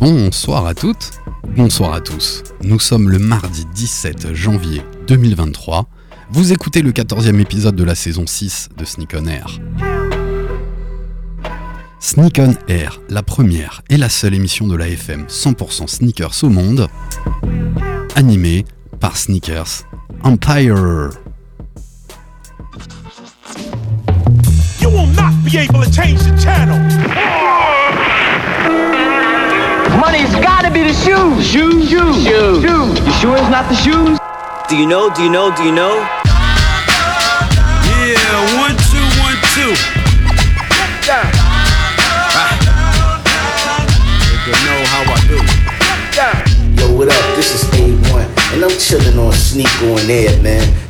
Bonsoir à toutes, bonsoir à tous. Nous sommes le mardi 17 janvier 2023. Vous écoutez le 14e épisode de la saison 6 de Sneak on Air. Sneak on Air, la première et la seule émission de la FM 100% sneakers au monde, animée par Sneakers Empire. Money's gotta be the shoes. Shoes, shoes, shoes. shoes. You sure it's not the shoes? Do you know? Do you know? Do you know? Yeah, one, two, one, two. Nigga know how I do. Yo, what up? This is A1, and I'm chilling on Sneak on Air, man.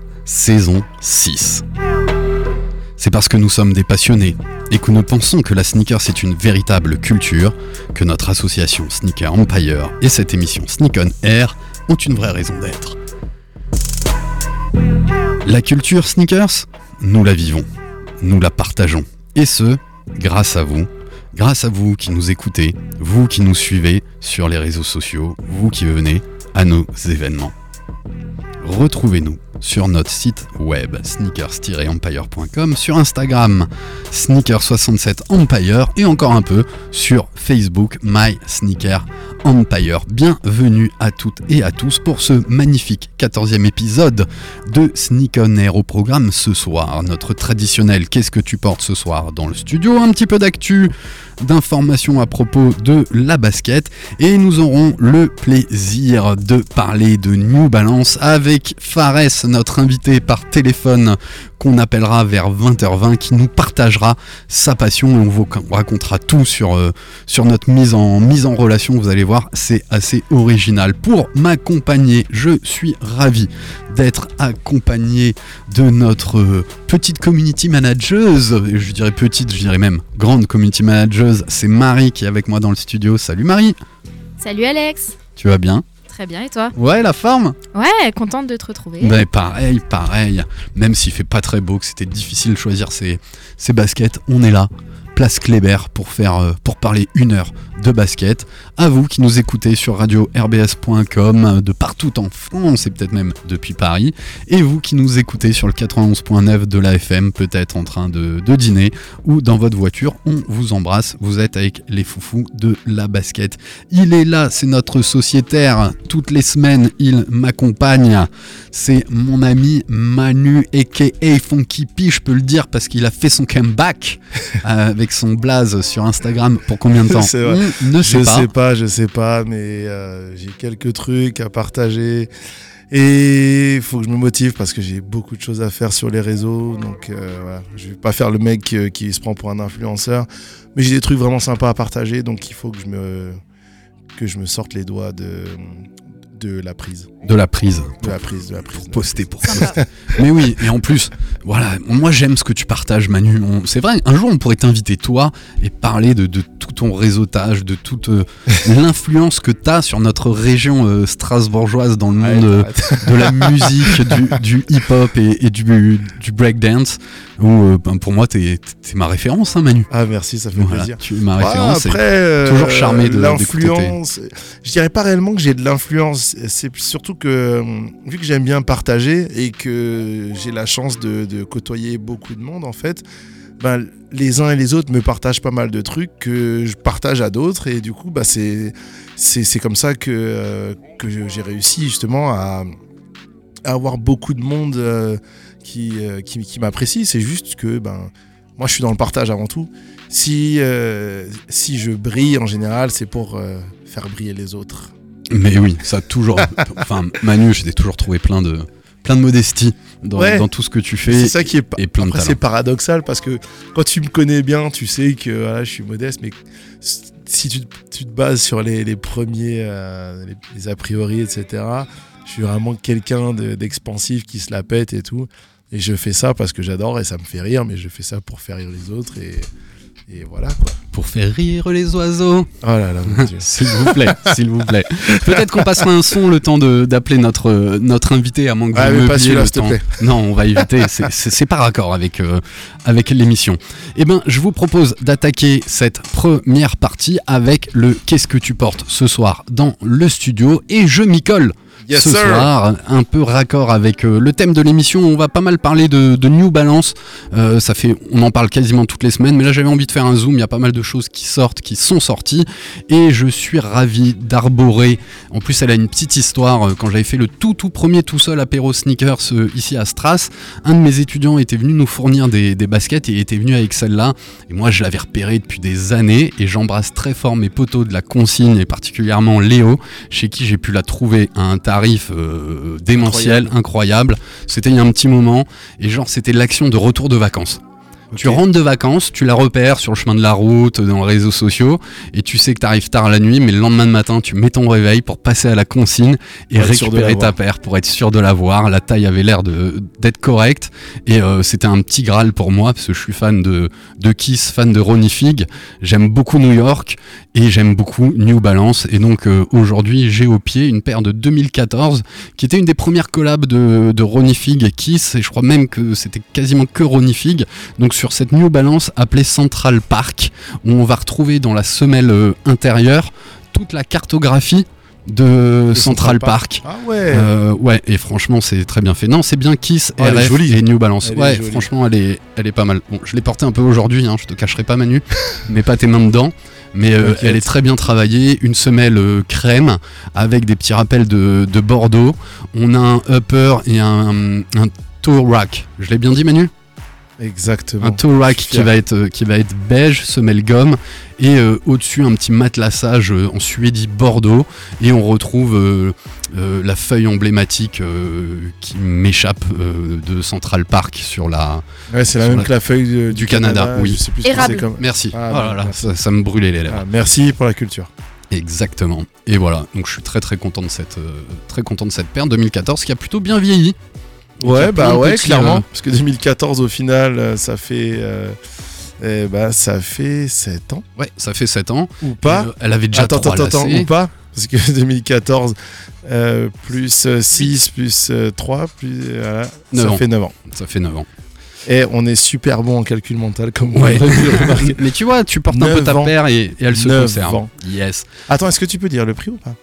saison 6. C'est parce que nous sommes des passionnés et que nous pensons que la sneaker c'est une véritable culture que notre association Sneaker Empire et cette émission Sneak on Air ont une vraie raison d'être. La culture sneakers, nous la vivons, nous la partageons. Et ce, grâce à vous, grâce à vous qui nous écoutez, vous qui nous suivez sur les réseaux sociaux, vous qui venez à nos événements. Retrouvez-nous sur notre site web sneakers-empire.com, sur Instagram sneaker67empire et encore un peu sur Facebook My Sneaker Empire. Bienvenue à toutes et à tous pour ce magnifique 14e épisode de Sneak on Air au programme ce soir. Notre traditionnel Qu'est-ce que tu portes ce soir dans le studio? Un petit peu d'actu, d'informations à propos de la basket et nous aurons le plaisir de parler de New Balance avec Fares, notre invité par téléphone qu'on appellera vers 20h20 qui nous partagera sa passion et on vous racontera tout sur, euh, sur notre mise en, mise en relation. Vous allez voir, c'est assez original. Pour m'accompagner, je suis ravi d'être accompagné de notre petite community manageuse. Je dirais petite, je dirais même grande community C'est Marie qui est avec moi dans le studio. Salut Marie, Salut Alex tu vas bien? Très bien et toi? Ouais, la forme? Ouais, contente de te retrouver. Ben pareil, pareil. Même s'il fait pas très beau, que c'était difficile de choisir ses, ses baskets, on est là. Place Kléber pour faire euh, pour parler une heure de basket. À vous qui nous écoutez sur radio rbs.com euh, de partout en France et peut-être même depuis Paris. Et vous qui nous écoutez sur le 91.9 de la FM, peut-être en train de, de dîner ou dans votre voiture, on vous embrasse. Vous êtes avec les foufous de la basket. Il est là, c'est notre sociétaire. Toutes les semaines, il m'accompagne. C'est mon ami Manu, a.k.a. Funky P, je peux le dire, parce qu'il a fait son comeback euh, avec son blaze sur Instagram. Pour combien de temps. On ne sait Je pas. sais pas, je sais pas, mais euh, j'ai quelques trucs à partager. Et il faut que je me motive parce que j'ai beaucoup de choses à faire sur les réseaux. Donc euh, voilà, je vais pas faire le mec euh, qui se prend pour un influenceur. Mais j'ai des trucs vraiment sympas à partager. Donc il faut que je me, que je me sorte les doigts de, de la prise. De la prise. De la prise, de la prise. Poster pour poster. Mais oui, et en plus, voilà, moi j'aime ce que tu partages, Manu. C'est vrai, un jour on pourrait t'inviter toi et parler de, de tout ton réseautage, de toute euh, l'influence que tu as sur notre région euh, strasbourgeoise dans le monde euh, de la musique, du, du hip-hop et, et du, du breakdance. Où euh, ben, pour moi, t'es es ma référence, hein, Manu. Ah merci, ça fait Voilà, plaisir. tu es ma Ouais, référence. après, euh, toujours charmé de- l'influence. Je dirais pas réellement que j'ai de l'influence. C'est surtout que vu que j'aime bien partager et que j'ai la chance de, de côtoyer beaucoup de monde en fait. Ben, les uns et les autres me partagent pas mal de trucs que je partage à d'autres et du coup bah, c'est comme ça que, euh, que j'ai réussi justement à, à avoir beaucoup de monde euh, qui, euh, qui, qui m'apprécie. C'est juste que ben, moi je suis dans le partage avant tout. Si, euh, si je brille en général, c'est pour euh, faire briller les autres. Mais oui, ça a toujours. enfin, Manu, je t'ai toujours trouvé plein de, plein de modestie dans, Ouais. dans tout ce que tu fais. C'est ça qui est. et plein Après, c'est paradoxal parce que quand tu me connais bien, tu sais que voilà, je suis modeste, mais si tu, tu te bases sur les, les premiers, euh, les, les a priori, etc., je suis vraiment quelqu'un de- d'expansif qui se la pète et tout. Et je fais ça parce que j'adore et ça me fait rire, mais je fais ça pour faire rire les autres et, et voilà quoi. Pour faire rire les oiseaux. Oh là là, mon Dieu. S'il vous plaît, s'il vous plaît. Peut-être qu'on passera un son le temps d'appeler notre, notre invité à moins que Ah, vous mais pas meubliez celui-là, le temps. plaît. Non, on va éviter. C'est- pas raccord avec, euh, avec l'émission. Eh ben, je vous propose d'attaquer cette première partie avec le Qu'est-ce que tu portes ce soir dans le studio? et je m'y colle. Yes, ce sir. soir, un peu raccord avec euh, le thème de l'émission. On va pas mal parler de, de New Balance. Euh, ça fait, on en parle quasiment toutes les semaines, mais là j'avais envie de faire un zoom. Il y a pas mal de choses qui sortent, qui sont sorties, et je suis ravi d'arborer. En plus, elle a une petite histoire. Euh, Quand j'avais fait le tout tout premier tout seul apéro sneakers ici à Stras, un de mes étudiants était venu nous fournir des, des baskets et était venu avec celle-là. Et moi, je l'avais repérée depuis des années, et j'embrasse très fort mes potos de la consigne et particulièrement Léo, chez qui j'ai pu la trouver à un tarif euh, démentiel, incroyable. C'était il y a un petit moment, et genre c'était l'action de retour de vacances. Tu rentres de vacances, tu la repères sur le chemin de la route, dans les réseaux sociaux, et tu sais que tu arrives tard la nuit, mais le lendemain de matin, tu mets ton réveil pour passer à la consigne et Pour récupérer ta paire pour être sûr de l'avoir. La taille avait l'air d'être correcte, et euh, c'était un petit graal pour moi, parce que je suis fan de, de Kiss, fan de Ronnie Fig. J'aime beaucoup New York, et j'aime beaucoup New Balance. Et donc euh, aujourd'hui, j'ai au pied une paire de 2014, qui était une des premières collabs de, de Ronnie Fig et Kiss, et je crois même que c'était quasiment que Ronnie Fig. Donc sur cette New Balance appelée Central Park, où on va retrouver dans la semelle euh, intérieure toute la cartographie de De Central Park. Ah ouais. Euh, ouais, et franchement, c'est très bien fait. Non, c'est bien Kiss, Oh, est RF jolie. et New Balance. Elle ouais, franchement, elle est, elle est pas mal. Bon, je l'ai portée un peu aujourd'hui, hein, je te cacherai pas, Manu. Mets pas tes mains dedans. Mais euh, elle est très bien travaillée, une semelle euh, crème avec des petits rappels de, de Bordeaux. On a un upper et un, un toe rack. Je l'ai bien dit, Manu? Exactement. un toe rack qui va être euh, qui va être beige, semelle gomme et euh, au-dessus un petit matelassage euh, en suédi bordeaux et on retrouve euh, euh, la feuille emblématique euh, qui m'échappe euh, de Central Park sur la Ouais, c'est la même la- que la feuille de- du Canada, oui. Je sais plus ce que Érable. c'est comme. merci Ah, Oh là là, merci. ça, ça me brûlait les lèvres Ah, merci pour la culture. exactement et voilà donc je suis très très content de cette euh, très content de cette paire 2014 qui a plutôt bien vieilli Ouais, bah ouais, clairement. euh, Parce que 2014, au final, euh, ça fait. euh, eh bah, ça fait 7 ans. ouais ça fait 7 ans Ou pas Euh, elle avait déjà Attends, attends, attends, ou pas Parce que 2014, euh, plus 6, plus 3, plus. voilà, ça ans. fait 9 ans. ça fait 9 ans Et on est super bon en calcul mental, comme Ouais. remarqué. Mais tu vois, tu portes un peu ta ans. paire et, et elle se conserve. ans. Yes. Attends, est-ce que tu peux dire le prix ou pas?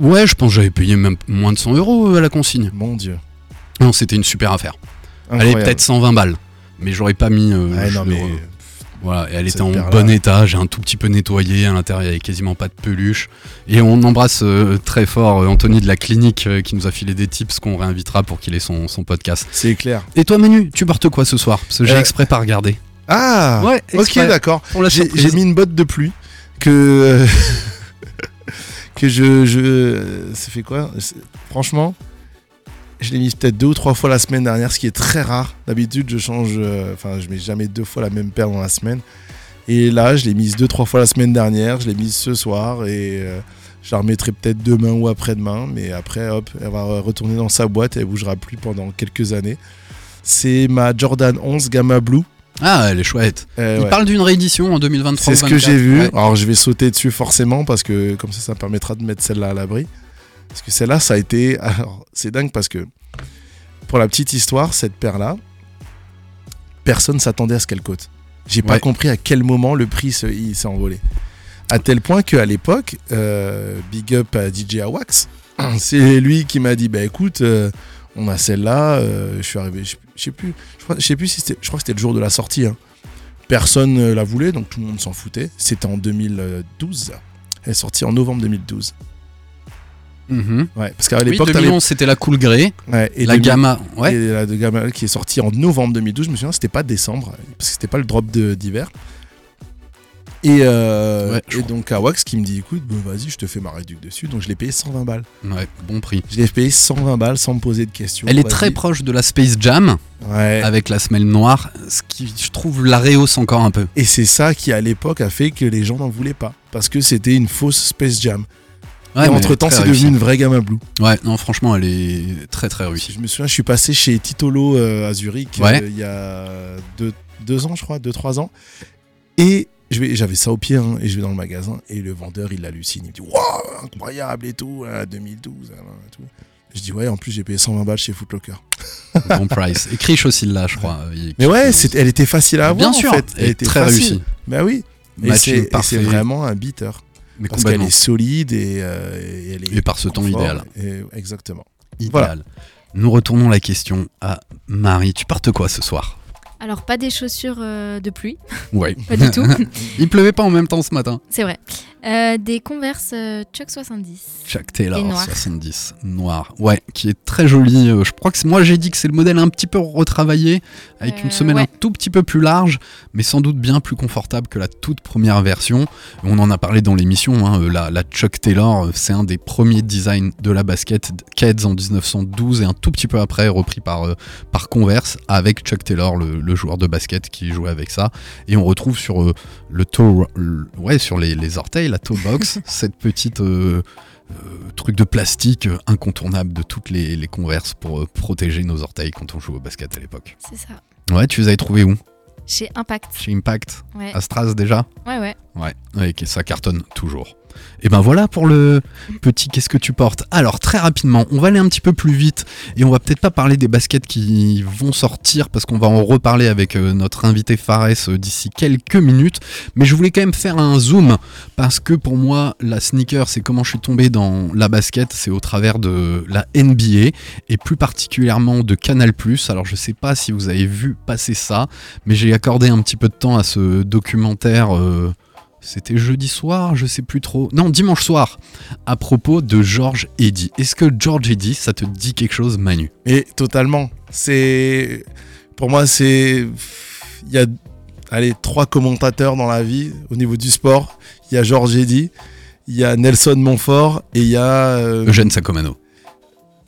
Ouais, je pense que j'avais payé même moins de 100 euros euh, à la consigne. Mon dieu. Non, c'était une super affaire. Elle est peut-être 120 balles. Mais j'aurais pas mis. euh, Ouais, je- non, mais. euh, Voilà, et elle était en bon état. J'ai un tout petit peu nettoyé. À l'intérieur, il y avait quasiment pas de peluche. Et on embrasse euh, très fort euh, Anthony de la clinique qui nous a filé des tips qu'on réinvitera pour qu'il ait son, son podcast. C'est clair. Et toi, Manu, tu portes quoi ce soir? Parce que j'ai exprès pas regardé. Ah Ouais, Ok, d'accord. J'ai mis une botte de pluie que. que je. je ça fait quoi? Franchement, je l'ai mise peut-être deux ou trois fois la semaine dernière, ce qui est très rare. D'habitude, je change. euh, Enfin, je mets jamais deux fois la même paire dans la semaine. Et là, je l'ai mise deux, trois fois la semaine dernière. Je l'ai mise ce soir et. euh, je la remettrai peut-être demain ou après-demain, mais après, hop, elle va retourner dans sa boîte et elle bougera plus pendant quelques années. C'est ma Jordan 11 Gamma Blue. Ah, elle est chouette. Euh, Il ouais. parle d'une réédition en 2023. C'est ce que j'ai vu. Alors je vais sauter dessus forcément parce que comme ça, ça me permettra de mettre celle-là à l'abri. Parce que celle-là, ça a été. Alors c'est dingue parce que pour la petite histoire, cette paire-là, personne s'attendait à ce qu'elle cote. J'ai pas compris à quel moment le prix se- il s'est envolé. À tel point qu'à l'époque, euh, big up à DJ Awax, c'est lui qui m'a dit bah écoute, euh, on a celle-là. euh, je suis arrivé, je, sais plus, je, sais plus si c'était, je crois que c'était le jour de la sortie. hein. Personne ne la voulait, donc tout le monde s'en foutait. C'était en 2012. Elle est sortie en novembre 2012. Mhm. Ouais, parce qu'à Oui, l'époque, t'avais- 2011, c'était la Cool Grey. ouais, et la 2000 Gamma. Ouais. et la de Gamma qui est sortie en novembre 2012. Je me souviens, c'était pas décembre, parce que c'était pas le drop d'hiver. Et, euh, et donc à Wax qui me dit écoute, bon, vas-y, je te fais ma réduc dessus. Donc je l'ai payé 120 balles. Ouais, bon prix. Je l'ai payé 120 balles sans me poser de questions. Elle est très proche de la Space Jam Ouais. avec la semelle noire, ce qui je trouve la rehausse encore un peu. Et c'est ça qui à l'époque a fait que les gens n'en voulaient pas. Parce que c'était une fausse Space Jam. Ouais, et mais entre temps, c'est devenu une vraie gamme à blue. Ouais, non, franchement, elle est très très réussie. Je me souviens, je suis passé chez Titolo euh, à Zurich euh, il y a deux, deux ans, je crois, deux, trois ans. Et je vais- j'avais ça au pied, hein, et je vais dans le magasin, et le vendeur, il hallucine. Il me dit Waouh, incroyable et tout, hein, 2012. hein, et tout. Je dis Ouais, en plus, j'ai payé 120 balles chez Footlocker. Bon price. Et Krish aussi là, je crois. Mais ouais, c'est- elle était facile à avoir. Bien sûr, en fait. elle est était très facile. réussie. Bah oui. C'est et c'est vraiment un beater. Mais Parce qu'elle est solide et, euh, et elle est Et par ce temps idéal. et- exactement. idéal. Voilà. Nous retournons la question à Marie. Tu portes quoi ce soir? Alors, pas des chaussures euh, de pluie, Ouais. pas du tout. Il pleuvait pas en même temps ce matin. C'est vrai. Euh, des Converse euh, Chuck 70. Chuck Taylor, Et noir. 70, noir. Ouais, qui est très joli. Euh, Je crois que moi j'ai dit que c'est le modèle un petit peu retravaillé, avec une semelle ouais. un tout petit peu plus large, mais sans doute bien plus confortable que la toute première version. On en a parlé dans l'émission, hein, la, la Chuck Taylor, c'est un des premiers designs de la basket Keds en 1912 et un tout petit peu après repris par, euh, par Converse avec Chuck Taylor, le, le joueur de basket qui jouait avec ça. Et on retrouve sur le le- ouais, sur les, les orteils, la toe box, cette petite euh, euh, truc de plastique euh, incontournable de toutes les, les converses pour euh, protéger nos orteils quand on joue au basket à l'époque. C'est ça. Ouais, tu les avais trouvés où? Chez Impact. Chez Impact? Ouais, À Stras déjà? Ouais, ouais. Ouais, ok, ça cartonne toujours. Et ben voilà pour le petit qu'est-ce que tu portes? Alors très rapidement, on va aller un petit peu plus vite et on va peut-être pas parler des baskets qui vont sortir parce qu'on va en reparler avec euh, notre invité Fares euh, d'ici quelques minutes. Mais je voulais quand même faire un zoom parce que pour moi la sneaker c'est comment je suis tombé dans la basket, c'est au travers de la NBA et plus particulièrement de Canal+. Alors je sais pas si vous avez vu passer ça, mais j'ai accordé un petit peu de temps à ce documentaire. euh, c'était jeudi soir, je sais plus trop. Non, dimanche soir, à propos de George Eddy. Est-ce que George Eddy, ça te dit quelque chose, Manu? Et totalement. C'est pour moi c'est il y a allez trois commentateurs dans la vie au niveau du sport. Il y a Georges Eddy, il y a Nelson Montfort et il y a euh, Eugène Sacomano.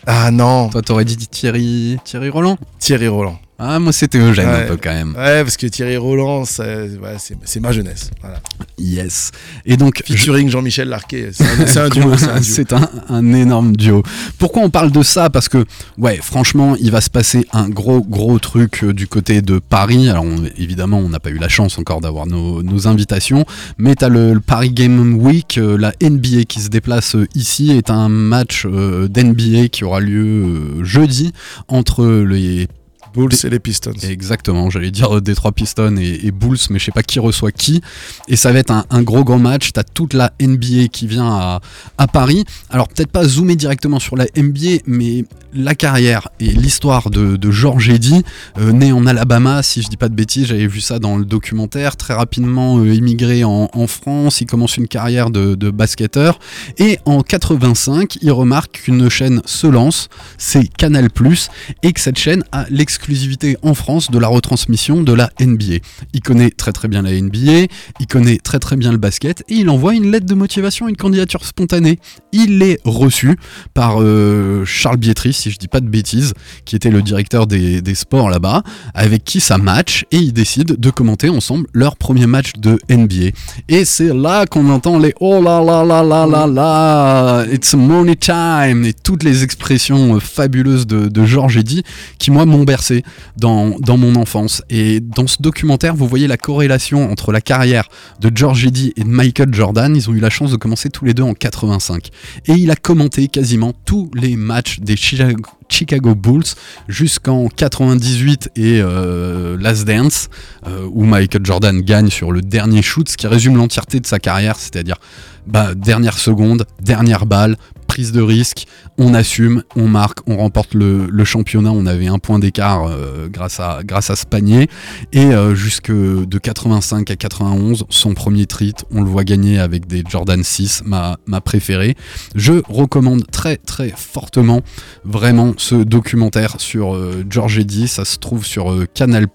ah non Toi, t'aurais dit Thierry, Thierry Roland? Thierry Roland. Ah, moi, c'était Eugène Ouais. un peu quand même. Ouais parce que Thierry Roland ouais, c'est ma jeunesse. Voilà. Yes. Et donc, je- Featuring Jean-Michel Larquet. C'est un, duo. c'est un énorme duo. Pourquoi on parle de ça? Parce que, ouais, franchement, il va se passer un gros, gros truc euh, du côté de Paris. Alors, on- évidemment, on n'a pas eu la chance encore d'avoir nos, nos invitations, mais tu as le, le Paris Game Week, euh, la NBA qui se déplace euh, ici, est un match d'NBA qui aura lieu jeudi entre les Bulls et les Pistons. Exactement, j'allais dire euh, Détroit Pistons et, et Bulls, mais je sais pas qui reçoit qui. Et ça va être un, un gros grand match. T'as toute la NBA qui vient à, à Paris. Alors peut-être pas zoomer directement sur la NBA, mais la carrière et l'histoire de, de George Eddy, euh, né en Alabama, si je dis pas de bêtises, j'avais vu ça dans le documentaire. Très rapidement euh, immigré en, en France, il commence une carrière de, de basketteur. Et en 85, il remarque qu'une chaîne se lance, c'est Canal+, et que cette chaîne a en France de la retransmission de la NBA. Il connaît très très bien la NBA, il connaît très très bien le basket, et il envoie une lettre de motivation, une candidature spontanée. Il est reçu par euh, Charles Bietri, si je dis pas de bêtises, qui était le directeur des, sports là-bas, avec qui ça match, et ils décident de commenter ensemble leur premier match de NBA. Et c'est là qu'on entend les oh là là là là là là, it's money time, et toutes les expressions euh, fabuleuses de, de George Eddy qui, moi, m'ont bercé dans, mon enfance. Et dans ce documentaire, vous voyez la corrélation entre la carrière de George Eddy et de Michael Jordan. Ils ont eu la chance de commencer tous les deux en 85. Et il a commenté quasiment tous les matchs des Chicago, Chicago Bulls jusqu'en 98 et euh, Last Dance, euh, où Michael Jordan gagne sur le dernier shoot, ce qui résume l'entièreté de sa carrière, c'est-à-dire bah, dernière seconde, dernière balle, de risque, on assume, on marque, on remporte le, championnat. On avait un point d'écart euh, grâce, à, grâce à ce panier. Et euh, jusque de 85 à 91, son premier trit, on le voit gagner avec des Jordan 6, ma, ma préférée. Je recommande très très fortement vraiment ce documentaire sur euh, George Eddy. Ça se trouve sur euh, Canal+.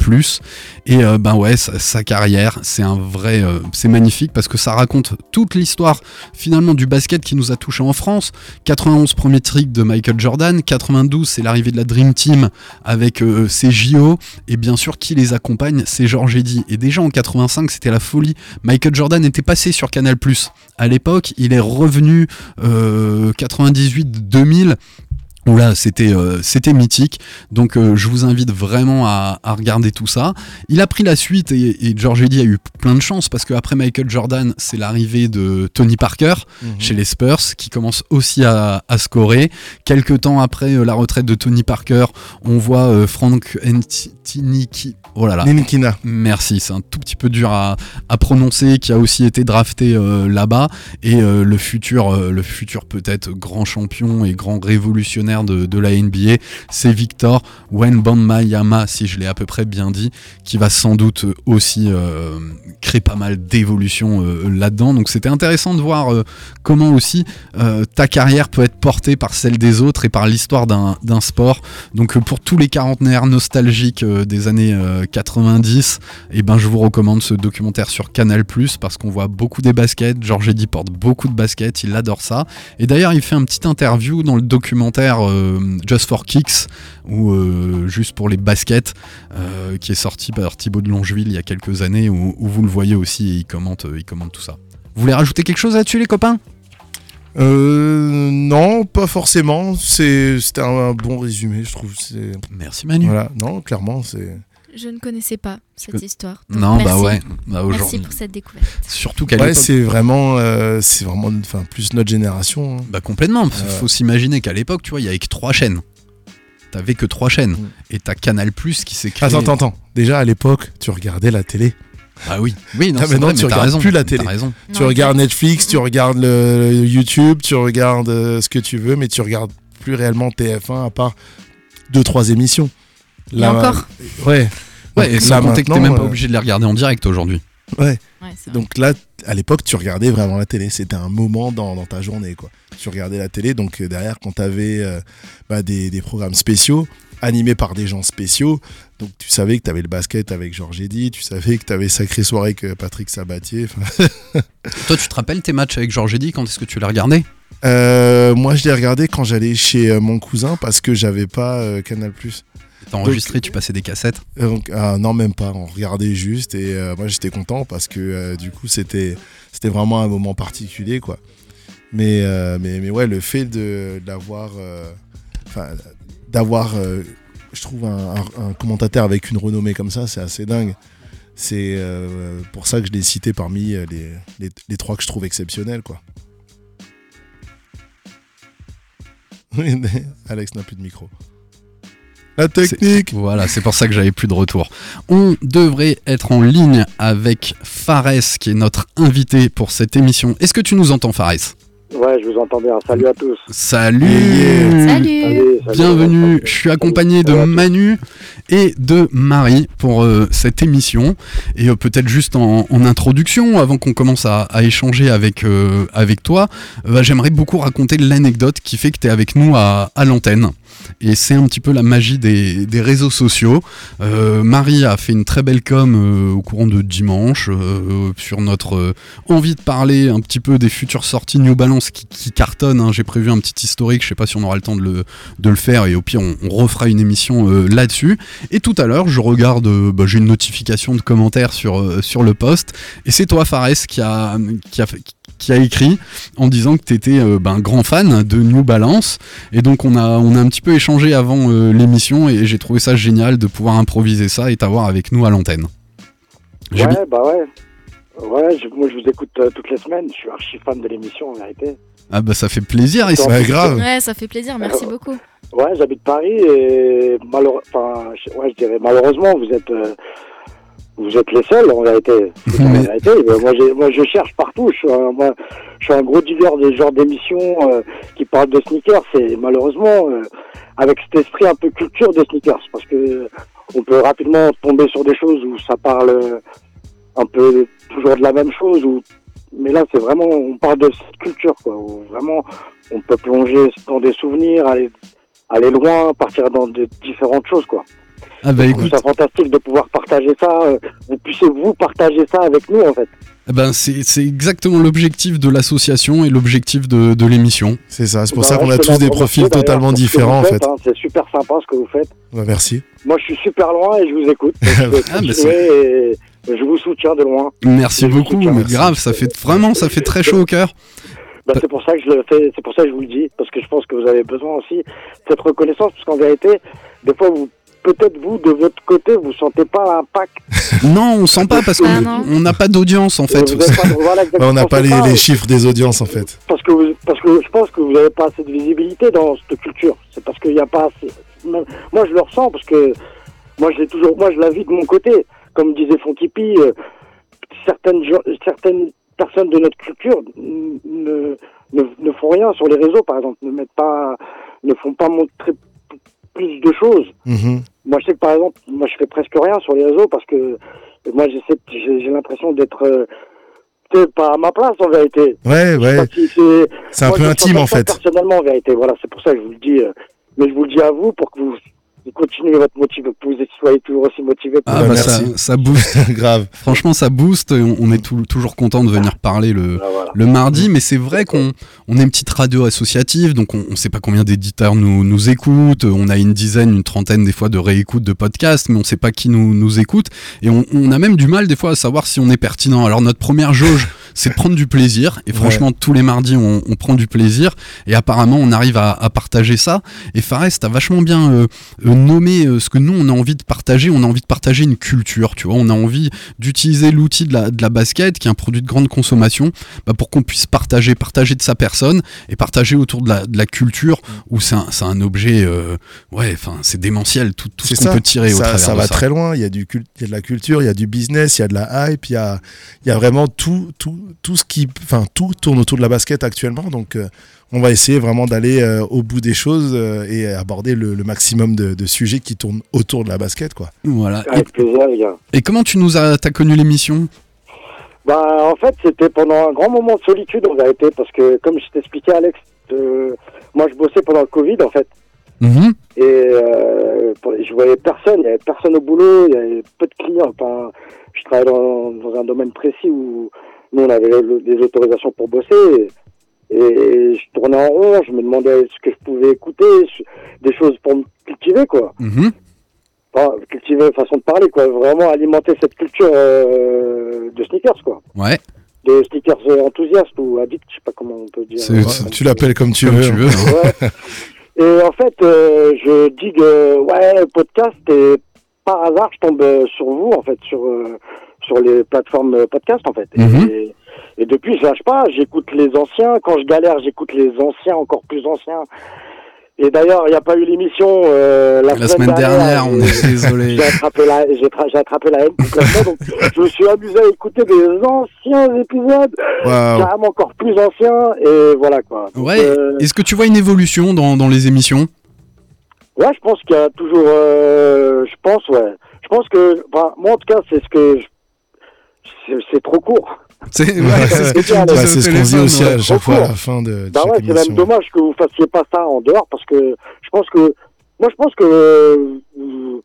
Et ben ouais, sa, sa carrière, c'est un vrai, c'est magnifique parce que ça raconte toute l'histoire finalement du basket qui nous a touché en France. 91 premier trick de Michael Jordan, 92 c'est l'arrivée de la Dream Team avec euh, ses JO et bien sûr qui les accompagne c'est George Eddy et déjà en 85 c'était la folie. Michael Jordan était passé sur Canal+. À l'époque, il est revenu euh, 98 2000 Oula, c'était euh, c'était mythique. Donc euh, je vous invite vraiment à, regarder tout ça. Il a pris la suite et, et George Eddy a eu plein de chance parce qu'après Michael Jordan, c'est l'arrivée de Tony Parker mhm. chez les Spurs qui commence aussi à, scorer. Quelques temps après euh, la retraite de Tony Parker, on voit Frank Ntinikina. Oh là là. Ninkina. Merci, c'est un tout petit peu dur à, à, prononcer, qui a aussi été drafté là-bas et le futur, le futur peut-être grand champion et grand révolutionnaire de, la NBA, c'est Victor Wenbanyama, si je l'ai à peu près bien dit, qui va sans doute aussi euh, créer pas mal d'évolutions euh, là-dedans. Donc c'était intéressant de voir euh, comment aussi ta carrière peut être portée par celle des autres et par l'histoire d'un sport. Donc pour tous les quarantenaires nostalgiques des années euh, 90, et ben je vous recommande ce documentaire sur Canal+ parce qu'on voit beaucoup des baskets. Georges Eddy porte beaucoup de baskets, il adore ça. Et d'ailleurs, il fait un petit interview dans le documentaire euh, Just for Kicks ou euh, juste pour les baskets euh, qui est sorti par Thibaut de Longeville il y a quelques années où, où vous le voyez aussi et il commente, il commente tout ça. Vous voulez rajouter quelque chose là-dessus les copains? Euh, non, pas forcément. C'est- C'était un bon résumé, je trouve. C'est- Merci Manu. Voilà, non, clairement, c'est. Je ne connaissais pas cette Que- histoire. Donc Non, bah ouais. Bah, Merci pour cette découverte. Surtout qu'à Ouais, l'époque. c'est vraiment, euh, c'est vraiment, enfin, plus notre génération. hein. Bah complètement. Faut- Ouais. Faut s'imaginer qu'à l'époque, tu vois, il y avait que trois chaînes. T'avais que trois chaînes. Mm. Et t'as Canal Plus qui s'est créé. Attends, attends, attends. Déjà à l'époque, tu regardais la télé. Ah oui. Oui, non, Ah, c'est maintenant, vrai, tu mais regardes raison. plus la télé. Raison. tu Non, regardes. Netflix, tu regardes le YouTube, tu regardes euh, ce que tu veux, mais tu regardes plus réellement TF1 à part deux trois émissions. Et encore. Ouais. Ouais, Donc et là, sans compter que t'es même pas euh, obligé de les regarder en direct aujourd'hui. Ouais. Donc là, à l'époque, tu regardais vraiment la télé. C'était un moment dans, dans ta journée, quoi. Tu regardais la télé, donc euh, derrière, quand tu avais des, des programmes spéciaux, animés par des gens spéciaux, donc tu savais que tu avais le basket avec Georges Eddy, tu savais que tu avais Sacré Soirée avec Patrick Sabatier. Toi, tu te rappelles tes matchs avec Georges Eddy? Quand est-ce que tu l'as regardé Euh, moi, je l'ai regardé quand j'allais chez euh, mon cousin parce que j'avais pas euh, Canal+. T'as enregistré, tu passais des cassettes. Euh, Donc, ah, non, même pas. On regardait juste et euh, moi j'étais content parce que euh, du coup c'était c'était vraiment un moment particulier quoi. Mais mais, mais ouais, le fait de d'avoir je trouve un, un- un commentateur avec une renommée comme ça, c'est assez dingue. C'est pour ça que je l'ai cité parmi les, les, les trois que je trouve exceptionnels quoi. Alex n'a plus de micro. La technique. Voilà, c'est pour ça que j'avais plus de retour. On devrait être en ligne avec Fares, qui est notre invité pour cette émission. Est-ce que tu nous entends, Fares? Ouais, je vous entends bien. Salut à tous. Salut Salut. Salut, salut. Bienvenue, je suis accompagné de. Manu et de Marie pour euh, cette émission. Et euh, peut-être juste en, en introduction, avant qu'on commence à, à échanger avec, euh, avec toi, euh, bah, j'aimerais beaucoup raconter l'anecdote qui fait que tu es avec nous à, à l'antenne. Et c'est un petit peu la magie des, réseaux sociaux. Euh, Marie a fait une très belle com euh, au courant de dimanche euh, sur notre envie de parler un petit peu des futures sorties New Balance qui, cartonnent. hein. J'ai prévu un petit historique, je sais pas si on aura le temps de le, faire et au pire on, refera une émission là-dessus. Et tout à l'heure, je regarde, bah, j'ai une notification de commentaires sur, le post et c'est toi Fares qui a, qui a, fait- qui a écrit en disant que tu étais un grand fan de New Balance et donc on a, on a un petit peu échangé avant euh, l'émission et j'ai trouvé ça génial de pouvoir improviser ça et t'avoir avec nous à l'antenne. Ouais, bah ouais. Ouais, je- moi je vous écoute euh, toutes les semaines. Je suis archi fan de l'émission en vérité. Ah bah ça fait plaisir et Attends. Ouais, grave. Ouais, ça fait plaisir. Merci beaucoup. Ouais, j'habite Paris et malheure... enfin, ouais, je dirais malheureusement vous êtes euh, vous êtes les seuls en vérité. Mais- vérité. Moi, moi, je cherche partout. Je suis un, moi, je suis un gros dealer des genres d'émissions euh, qui parlent de sneakers. C'est malheureusement euh, avec cet esprit un peu culture de sneakers, parce que on peut rapidement tomber sur des choses où ça parle euh, un peu toujours de la même chose. Ou mais là, c'est vraiment on parle de cette culture, quoi. Où vraiment, on peut plonger dans des souvenirs, aller aller loin, partir dans de différentes choses, quoi. Ah bah Je trouve écoute, ça fantastique de pouvoir partager ça. euh, Vous puissiez vous partager ça avec nous en fait. eh ben c'est c'est exactement l'objectif de l'association et l'objectif de, de l'émission. C'est ça, c'est pour Bah, ça qu'on ouais, a tous des profils totalement différents en fait. hein. C'est super sympa ce que vous faites. Ouais, merci. Moi, je suis super loin et je vous écoute. Ah, bah, et je vous soutiens de loin. Merci beaucoup, soutiens, mais merci. grave, ça fait vraiment, ça fait très chaud au cœur. Bah, c'est pour ça que je le fais. C'est pour ça que je vous le dis parce que je pense que vous avez besoin aussi de cette reconnaissance parce qu'en vérité, des fois, vous peut-être vous de votre côté, vous sentez pas l'impact. Non, on sent pas parce Ah, qu'on on n'a pas d'audience en fait. Pas- voilà, on n'a pas les, chiffres des audiences en fait. parce que vous- parce que je pense que vous n'avez pas assez de visibilité dans cette culture. C'est parce qu'il n'y a pas assez. Moi, je le ressens parce que moi, j'ai toujours, moi, je la vis de mon côté. Comme disait Fonky P, euh, certaines personnes de notre culture ne, ne ne font rien sur les réseaux, par exemple, ne mettent pas, ne font pas montrer plus de choses. Mhm. Moi, je sais que par exemple, moi, je fais presque rien sur les réseaux parce que moi, j'ai l'impression d'être euh, peut-être pas à ma place en vérité. Ouais, ouais. si c'est- un moi, peu intime en fait. Personnellement, en vérité, voilà, c'est pour ça que je vous le dis. euh, mais je vous le dis à vous pour que vous, vous continuez votre motive, que vous soyez toujours aussi motivé. Ah Bah, bah merci. ça, ça booste. Grave. Franchement, ça booste. On, on est tout- toujours content de venir parler le, voilà. le mardi, mais c'est vrai qu'on on est une petite radio associative, donc on ne sait pas combien d'éditeurs nous, nous écoutent. On a une dizaine, une trentaine des fois de réécoutes de podcasts, mais on ne sait pas qui nous, nous écoute. Et on, on a même du mal des fois à savoir si on est pertinent. Alors notre première jauge, c'est de prendre du plaisir. Et franchement, tous les mardis, on, on prend du plaisir. Et apparemment, on arrive à, à partager ça. Et Fares, t'as vachement bien euh, euh, nommé euh, ce que nous, on a envie de partager. On a envie de partager une culture, tu vois. On a envie d'utiliser l'outil de la, de la basket, qui est un produit de grande consommation, bah, pour qu'on puisse partager, partager de sa personne et partager autour de la, de la culture, où c'est un, un objet, ouais, enfin, c'est démentiel, tout, tout ce qu'on peut tirer au ça, travers ça de va ça. très loin. Il y, a du y a de la culture, il y a du business, il y a de la hype, il y a, il y a vraiment tout, tout, tout ce qui, enfin tout tourne autour de la basket actuellement. Donc, euh, on va essayer vraiment d'aller euh, au bout des choses euh, et aborder le, le maximum de, de sujets qui tournent autour de la basket, quoi. Voilà. Et, Avec plaisir, les gars. et comment tu nous as, t'as connu l'émission? Bah, en fait, c'était pendant un grand moment de solitude en vérité, parce que comme je t'expliquais, Alex, euh, moi, je bossais pendant le Covid, en fait. Mhm. Et euh, je voyais personne, il y avait personne au boulot, il y avait peu de clients. Enfin, je travaillais dans, dans un domaine précis où nous on avait des autorisations pour bosser. Et, et je tournais en rond, je me demandais ce que je pouvais écouter, des choses pour me cultiver, quoi. Mhm. Enfin, cultiver façon de parler, quoi. Vraiment alimenter cette culture euh, de sneakers, quoi. Ouais, De sneakers euh, enthousiastes ou addicts, je sais pas comment on peut dire. Ouais, tu l'appelles comme tu veux. tu veux. Ouais. Et en fait, euh, je dis que ouais, podcast et par hasard, je tombe sur vous en fait, sur euh, sur les plateformes euh, podcast en fait. Et- Mhm. Et, et depuis, je lâche pas. J'écoute les anciens. Quand je galère, j'écoute les anciens, encore plus anciens. Et d'ailleurs, il n'y a pas eu l'émission euh, la, La semaine dernière, on est désolé. J'ai attrapé la, j'ai attrapé la haine complètement. donc, je me suis amusé à écouter des anciens épisodes, Waouh. carrément encore plus anciens. Et voilà quoi. Ouais. euh, Est-ce que tu vois une évolution dans, dans les émissions? Ouais, je pense qu'il y a toujours. euh, je pense, ouais. Je pense que. Moi, en tout cas, c'est ce que. je- C'est trop court. C'est ouais, c'est ce qu'on dit aussi à chaque fois à la fin de, de Bah ouais, c'est même dommage que vous fassiez pas ça en dehors parce que je pense que. Moi, je pense que. euh,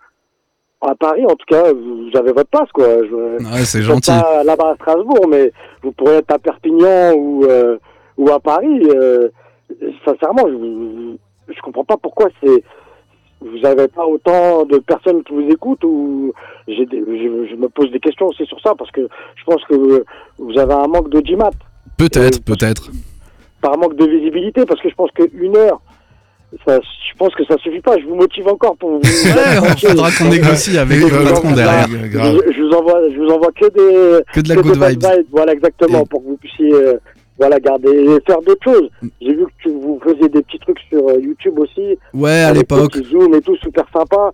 à Paris, en tout cas, vous avez votre place, quoi. Je, Ouais, c'est gentil. pas là-bas à Strasbourg, mais vous pourrez être à Perpignan ou, euh, ou à Paris. euh, sincèrement, je, je comprends pas pourquoi c'est vous avez pas autant de personnes qui vous écoutent ou j'ai des- je, je me pose des questions aussi sur ça parce que je pense que vous avez un manque d'audimat Peut-être, Euh, peut-être. par manque de visibilité parce que je pense qu'une heure ça, je pense que ça suffit pas je vous motive encore pour vous Ouais, on faudra qu'on négocie avec le patron derrière. Je, je vous envoie je vous envoie que des Que de la que good. Voilà, exactement, Et- pour que vous puissiez euh, voilà, garder et faire d'autres choses. J'ai vu que tu, vous faisiez des petits trucs sur euh, YouTube aussi. Ouais, à l'époque. Zoom et tout, super sympa.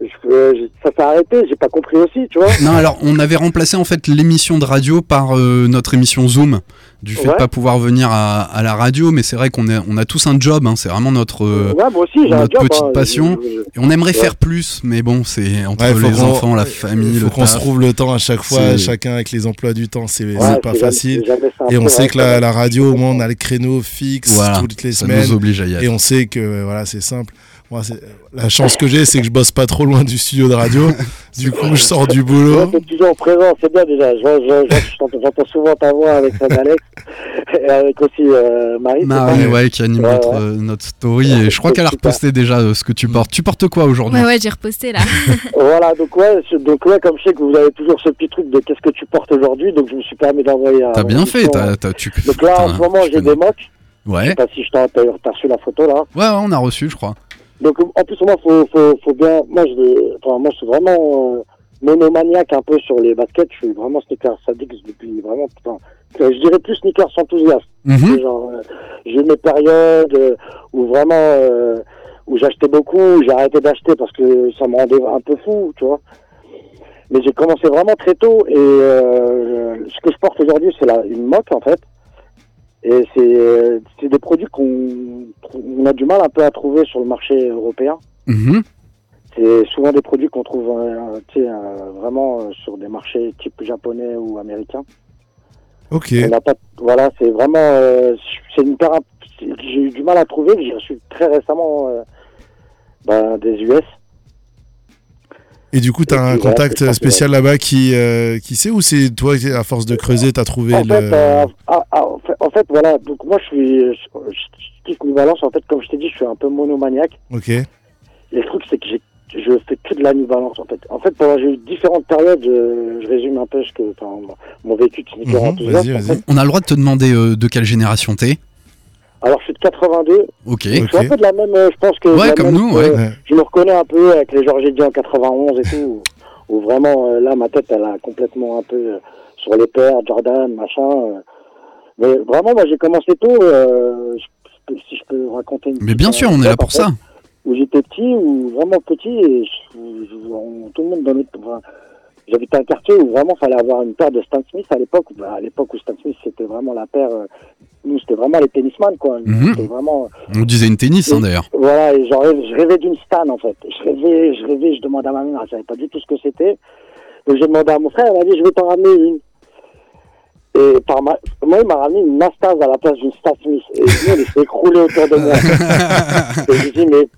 Je- ça s'est arrêté, j'ai pas compris aussi, tu vois. Non, alors on avait remplacé en fait l'émission de radio par euh, notre émission Zoom, du fait de Ouais. pas pouvoir venir à, à la radio, mais c'est vrai qu'on on a tous un job, hein, c'est vraiment notre, euh, ouais, moi aussi, j'ai un notre job. petite hein, passion. je- je- et on aimerait Ouais. faire plus, mais bon, c'est entre les enfants, la famille, Il faut qu'on se trouve le temps à chaque fois, chacun avec les emplois du temps, c'est pas facile. Et on sait que la, radio, au moins, on a le créneau fixe Voilà, toutes les ça semaines. nous oblige à y être. Et on sait que voilà, c'est simple. Moi, c'est- la chance que j'ai, c'est que je bosse pas trop loin du studio de radio. du coup, je sors du Ouais, boulot. t'es toujours présent, c'est bien déjà. Je je- je- j'entends- souvent ta voix avec celle d'Alex et avec aussi euh, Marie. Marie, ouais, qui anime Ouais, notre, ouais. euh, notre story, et je crois qu'elle a super. reposté déjà euh, ce que tu portes. Tu portes quoi aujourd'hui Ouais, ouais, j'ai reposté là. Voilà, donc ouais, je- donc ouais, comme je sais que vous avez toujours ce petit truc de qu'est-ce que tu portes aujourd'hui, donc je me suis permis d'envoyer un. T'as bien fait, t'as, t'as- tu. Donc là, en ce moment, je j'ai des mocs. Je Ouais, sais pas si je t'ai t'as reçu la photo là. ouais, ouais, on a reçu, je crois. Donc en plus, moi, faut, faut, faut bien. Moi, je, enfin, moi, je suis vraiment euh, monomaniaque un peu sur les baskets. Je suis vraiment sneakers addict depuis vraiment. Putain, je dirais plus sneakers enthousiaste. Mhm. Genre, euh, j'ai eu mes périodes euh, où vraiment euh, où j'achetais beaucoup, où j'ai arrêté d'acheter parce que ça me rendait un peu fou, tu vois. Mais j'ai commencé vraiment très tôt et euh, ce que je porte aujourd'hui, c'est la- une moque en fait. Et c'est euh, c'est des produits qu'on on a du mal un peu à trouver sur le marché européen. Mhm. C'est souvent des produits qu'on trouve euh, euh, vraiment euh, sur des marchés type japonais ou américains. Ok. On pas, voilà, c'est vraiment, euh, c'est une j'ai eu du mal à trouver, j'ai reçu très récemment ben, des US. Et du coup, t'as Et un contact spécial là-bas qui, euh, qui sait ou c'est toi, qui, à force de creuser, t'as trouvé En le. fait, euh, ah, ah, en fait, en fait, voilà, donc moi je suis, je, je, kiffe New Balance, en fait, comme je t'ai dit, je suis un peu monomaniaque. Ok. Et le truc, c'est que j'ai, je fais que de la New Balance, en fait. En fait, pendant j'ai eu différentes périodes, je, je résume un peu ce que, enfin, mon vécu de sneaker vas-y, en fait. On a le droit de te demander euh, de quelle génération t'es? Alors, je suis de 82, Ok. je suis un peu de la même, euh, je pense que. Ouais, comme même, nous, ouais. euh, Ouais. je me reconnais un peu avec les Georges Eddy en 91 et tout, où, où vraiment euh, là ma tête elle a complètement un peu euh, sur les pères, Jordan, machin. Mais vraiment moi j'ai commencé tôt, euh, je- si je peux raconter une Mais bien sûr, on est là pour ça. Où j'étais petit, ou vraiment petit, et je- je- on- tout le monde dans notre... enfin, J'habitais un quartier où vraiment fallait avoir une paire de Stan Smith à l'époque. Bah, à l'époque où Stan Smith c'était vraiment la paire, euh, nous c'était vraiment les tennisman quoi. Mhm. Vraiment On disait une tennis, hein, d'ailleurs. voilà, et genre, je rêvais d'une stan en fait. Je rêvais, je rêvais, je demandais à ma mère, elle savait pas du tout ce que c'était. Donc j'ai demandé à mon frère, elle m'a dit je vais t'en ramener une. Et par ma... moi il m'a ramené une Nastase à la place d'une Stan Smith. Et lui il s'est écroulé autour de moi. et je lui dis mais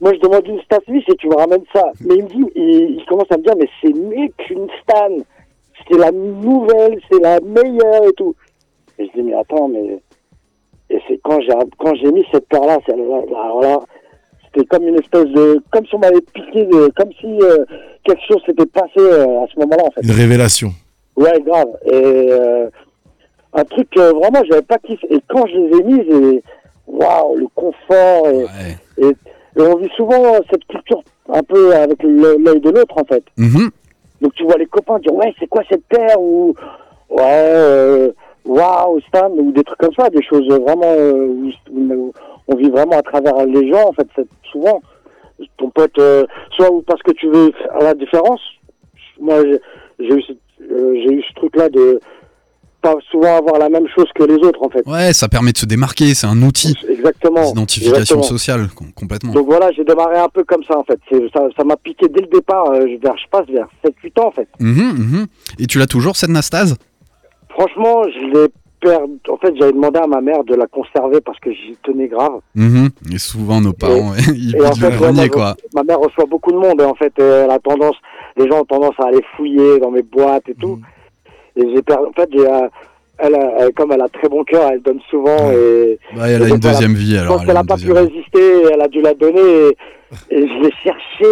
moi je demande une Stan Smith et tu me ramènes ça. Mais il me dit, il, il commence à me dire mais c'est mieux qu'une Stan. C'est la nouvelle, c'est la meilleure et tout. Et je dis mais attends mais et c'est quand j'ai quand j'ai mis cette paire là, alors là, c'était comme une espèce de comme si on m'avait piqué de comme si euh, quelque chose s'était passé euh, à ce moment-là en fait. Une révélation. Ouais, grave. Et euh, un truc que vraiment j'avais pas kiffé. Et quand je les ai mis, j'ai waouh, le confort et, Ouais. et, et on vit souvent cette culture un peu avec l'œil de l'autre en fait. Mhm. Donc tu vois les copains dire ouais c'est quoi cette paire ou ouais euh, waouh Stan ou des trucs comme ça, des choses vraiment euh, où, on vit vraiment à travers les gens en fait souvent ton pote euh, soit parce que tu veux faire la différence. Moi j'ai eu euh, j'ai eu ce truc là de pas souvent avoir la même chose que les autres en fait. Ouais, ça permet de se démarquer, c'est un outil Exactement. d'identification sociale, com- complètement. Donc voilà, j'ai démarré un peu comme ça en fait. Ça m'a piqué dès le départ, euh, vers, je passe vers 7-8 ans en fait. Mhm, mhm. Et tu l'as toujours, cette Nastase? Franchement, je l'ai perdu. En fait, j'avais demandé à ma mère de la conserver parce que j'y tenais grave. Mhm. Et souvent, nos parents, ils Et en fait, moi, quoi. ma mère reçoit beaucoup de monde et en fait, elle a tendance, les gens ont tendance à aller fouiller dans mes boîtes et tout. Et j'ai perdu. En fait, j'ai, elle, elle- comme elle a très bon cœur, elle donne souvent et Bah, elle a une deuxième vie, je alors. pense elle qu'elle a a une pas pu résister. Elle a dû la donner et, et je l'ai cherché.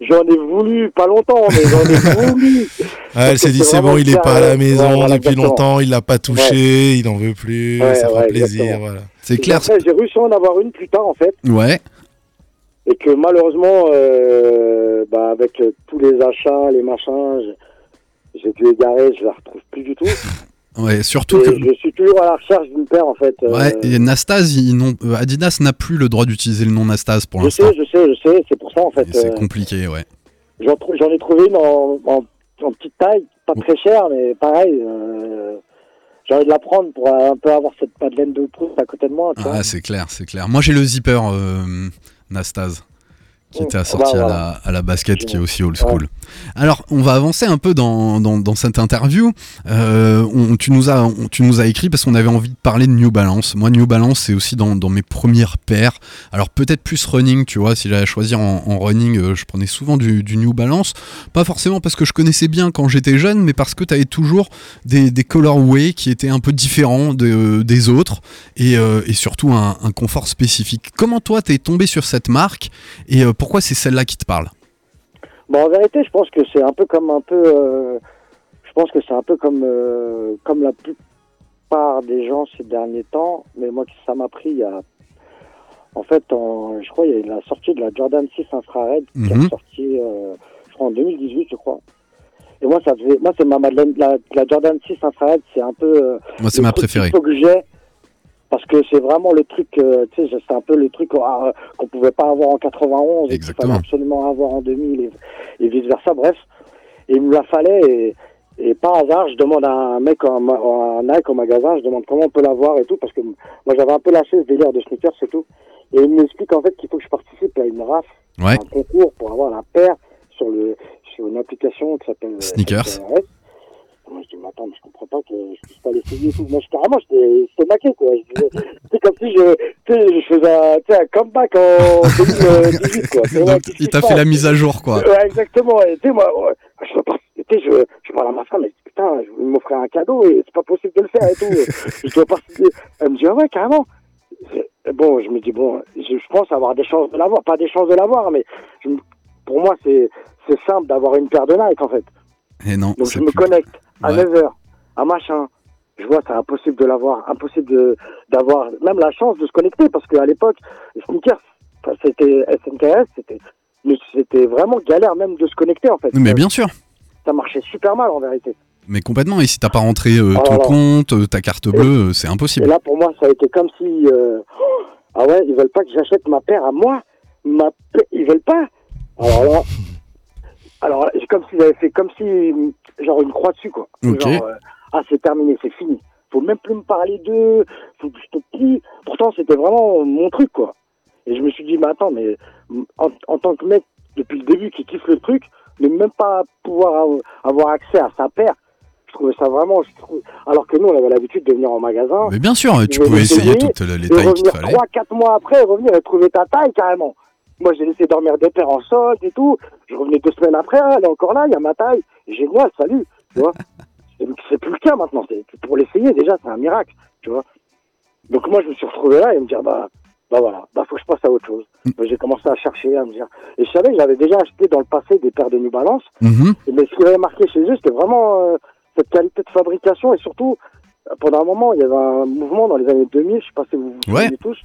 J'en ai voulu, pas longtemps, mais j'en ai voulu. Ah, elle s'est dit c'est bon, il est pas à la maison voilà, depuis exactement. longtemps, il l'a pas touché, il en veut plus, Ouais, ça fera plaisir, voilà. C'est clair. J'ai réussi à en avoir une plus tard, en fait. Ouais. et que malheureusement, euh, bah, avec tous les achats, les machins, j'ai dû égarer, je la retrouve plus du tout. Ouais, surtout Et que. je suis toujours à la recherche d'une paire en fait. euh, Ouais, et Nastase, ils n'ont- euh, Adidas n'a plus le droit d'utiliser le nom Nastase pour je l'instant. sais, je sais, je sais, c'est pour ça en fait. C'est euh, compliqué, ouais. J'en trou- ai trouvé une en, en- en petite taille, pas très chère, mais pareil. Euh, j'ai envie de la prendre pour un peu avoir cette madeleine de Proust à côté de moi. Tu. Ah, c'est clair, c'est clair. Moi, j'ai le zipper Nastase qui était bah, assorti à, voilà. la, à la basket, qui est aussi old school. Alors, on va avancer un peu dans, dans, dans cette interview. Euh, on- tu, nous as, on- tu nous as écrit parce qu'on avait envie de parler de New Balance. Moi, New Balance, c'est aussi dans, dans mes premières paires. Alors, peut-être plus running, tu vois. Si j'allais choisir en, en running, euh, je prenais souvent du, du New Balance. Pas forcément parce que je connaissais bien quand j'étais jeune, mais parce que tu avais toujours des, des colorways qui étaient un peu différents de- des autres et, euh, et surtout un, un confort spécifique. Comment toi, t'es tombé sur cette marque? Et euh, pourquoi c'est celle-là qui te parle Bon, en vérité, je pense que c'est un peu comme un peu. euh, je pense que c'est un peu comme euh, comme la plupart des gens ces derniers temps. Mais moi, ça m'a pris il y a. En fait, en, je crois il y a eu la sortie de la Jordan 6 infrared qui Mhm. est sortie, euh, je crois en 2018, je crois. Et moi, ça faisait, moi, c'est ma Madeleine, la, la Jordan 6 infrared, c'est un peu. Moi, c'est ma préférée. que j'ai parce que c'est vraiment le truc, euh, tu sais, c'est un peu le truc ah, qu'on pouvait pas avoir en 91 et qu'il Exactement. fallait absolument avoir en 2000 et, et vice versa. Bref, et il me la fallait et, et par hasard, je demande à un mec, ma- un Nike au magasin, je demande comment on peut l'avoir et tout parce que moi j'avais un peu lâché ce délire de sneakers et tout. Et il m'explique en fait qu'il faut que je participe à une race, Ouais. un concours pour avoir la paire sur le sur une application qui s'appelle euh, Sneakers. SNRS. Moi, je dis, mais attends, mais je comprends pas que je puisse pas l'essayer et tout. Moi, je, carrément, j'étais j'étais maqué, quoi. C'est comme si je, je faisais un, comeback en 2018, quoi. Donc, il t'a fait la mise à jour, quoi. Ouais, exactement. Et tu sais, moi, ouais, je je, je parle à ma femme, et putain, je m'offrais un cadeau et c'est pas possible de le faire et tout. je dois participer. Elle me dit, ah ouais, carrément. Bon, je me dis, bon, je, pense avoir des chances de l'avoir. Pas des chances de l'avoir, mais je pour moi, c'est, c'est simple d'avoir une paire de Nike, en fait. Et non, Donc je me plus- connecte à Ouais. 9h, à machin. Je vois, c'est impossible de l'avoir, impossible de, d'avoir même la chance de se connecter parce qu'à l'époque, sneakers, c'était SNKS, c'était, mais c'était vraiment galère même de se connecter en fait. Mais bien sûr. Ça marchait super mal en vérité. Mais complètement. Et si t'as pas rentré euh, Oh ton compte, euh, ta carte bleue, euh, c'est Et impossible. là pour moi, ça a été comme si, euh, ah ouais, ils veulent pas que j'achète ma paire à moi, ma paire, ils veulent pas. Alors là, alors c'est comme s'ils avaient fait comme si, genre une croix dessus quoi. Ok. Genre, euh, ah c'est terminé, c'est fini. Faut même plus me parler d'eux, faut que je te plie. Pourtant c'était vraiment mon truc quoi. Et je me suis dit, mais attends, mais en, en tant que mec depuis le début qui kiffe le truc, ne même pas pouvoir av- avoir accès à sa paire, je trouvais ça vraiment. je trouve- Alors que nous on avait l'habitude de venir en magasin. Mais bien sûr, tu Je vais pouvais essayer toutes les tailles qu'il fallait. 3 4 mois après revenir et trouver ta taille carrément moi j'ai laissé dormir des paires en solde et tout. Je revenais deux semaines après elle est encore là il y a ma taille. Génial salut. Tu vois. C'est- plus le cas maintenant. Pour l'essayer déjà c'est un miracle tu vois. Donc moi je me suis retrouvé là et me dire bah bah voilà. Bah faut que je passe à autre chose. Mm. J'ai commencé à chercher à me dire. Et je savais que j'avais déjà acheté dans le passé des paires de New Balance. Mhm. mais ce qui avait marqué chez eux, c'était vraiment euh, cette qualité de fabrication et surtout, euh, pendant un moment, il y avait un mouvement dans les années 2000, je sais pas si vous vous Ouais. tous,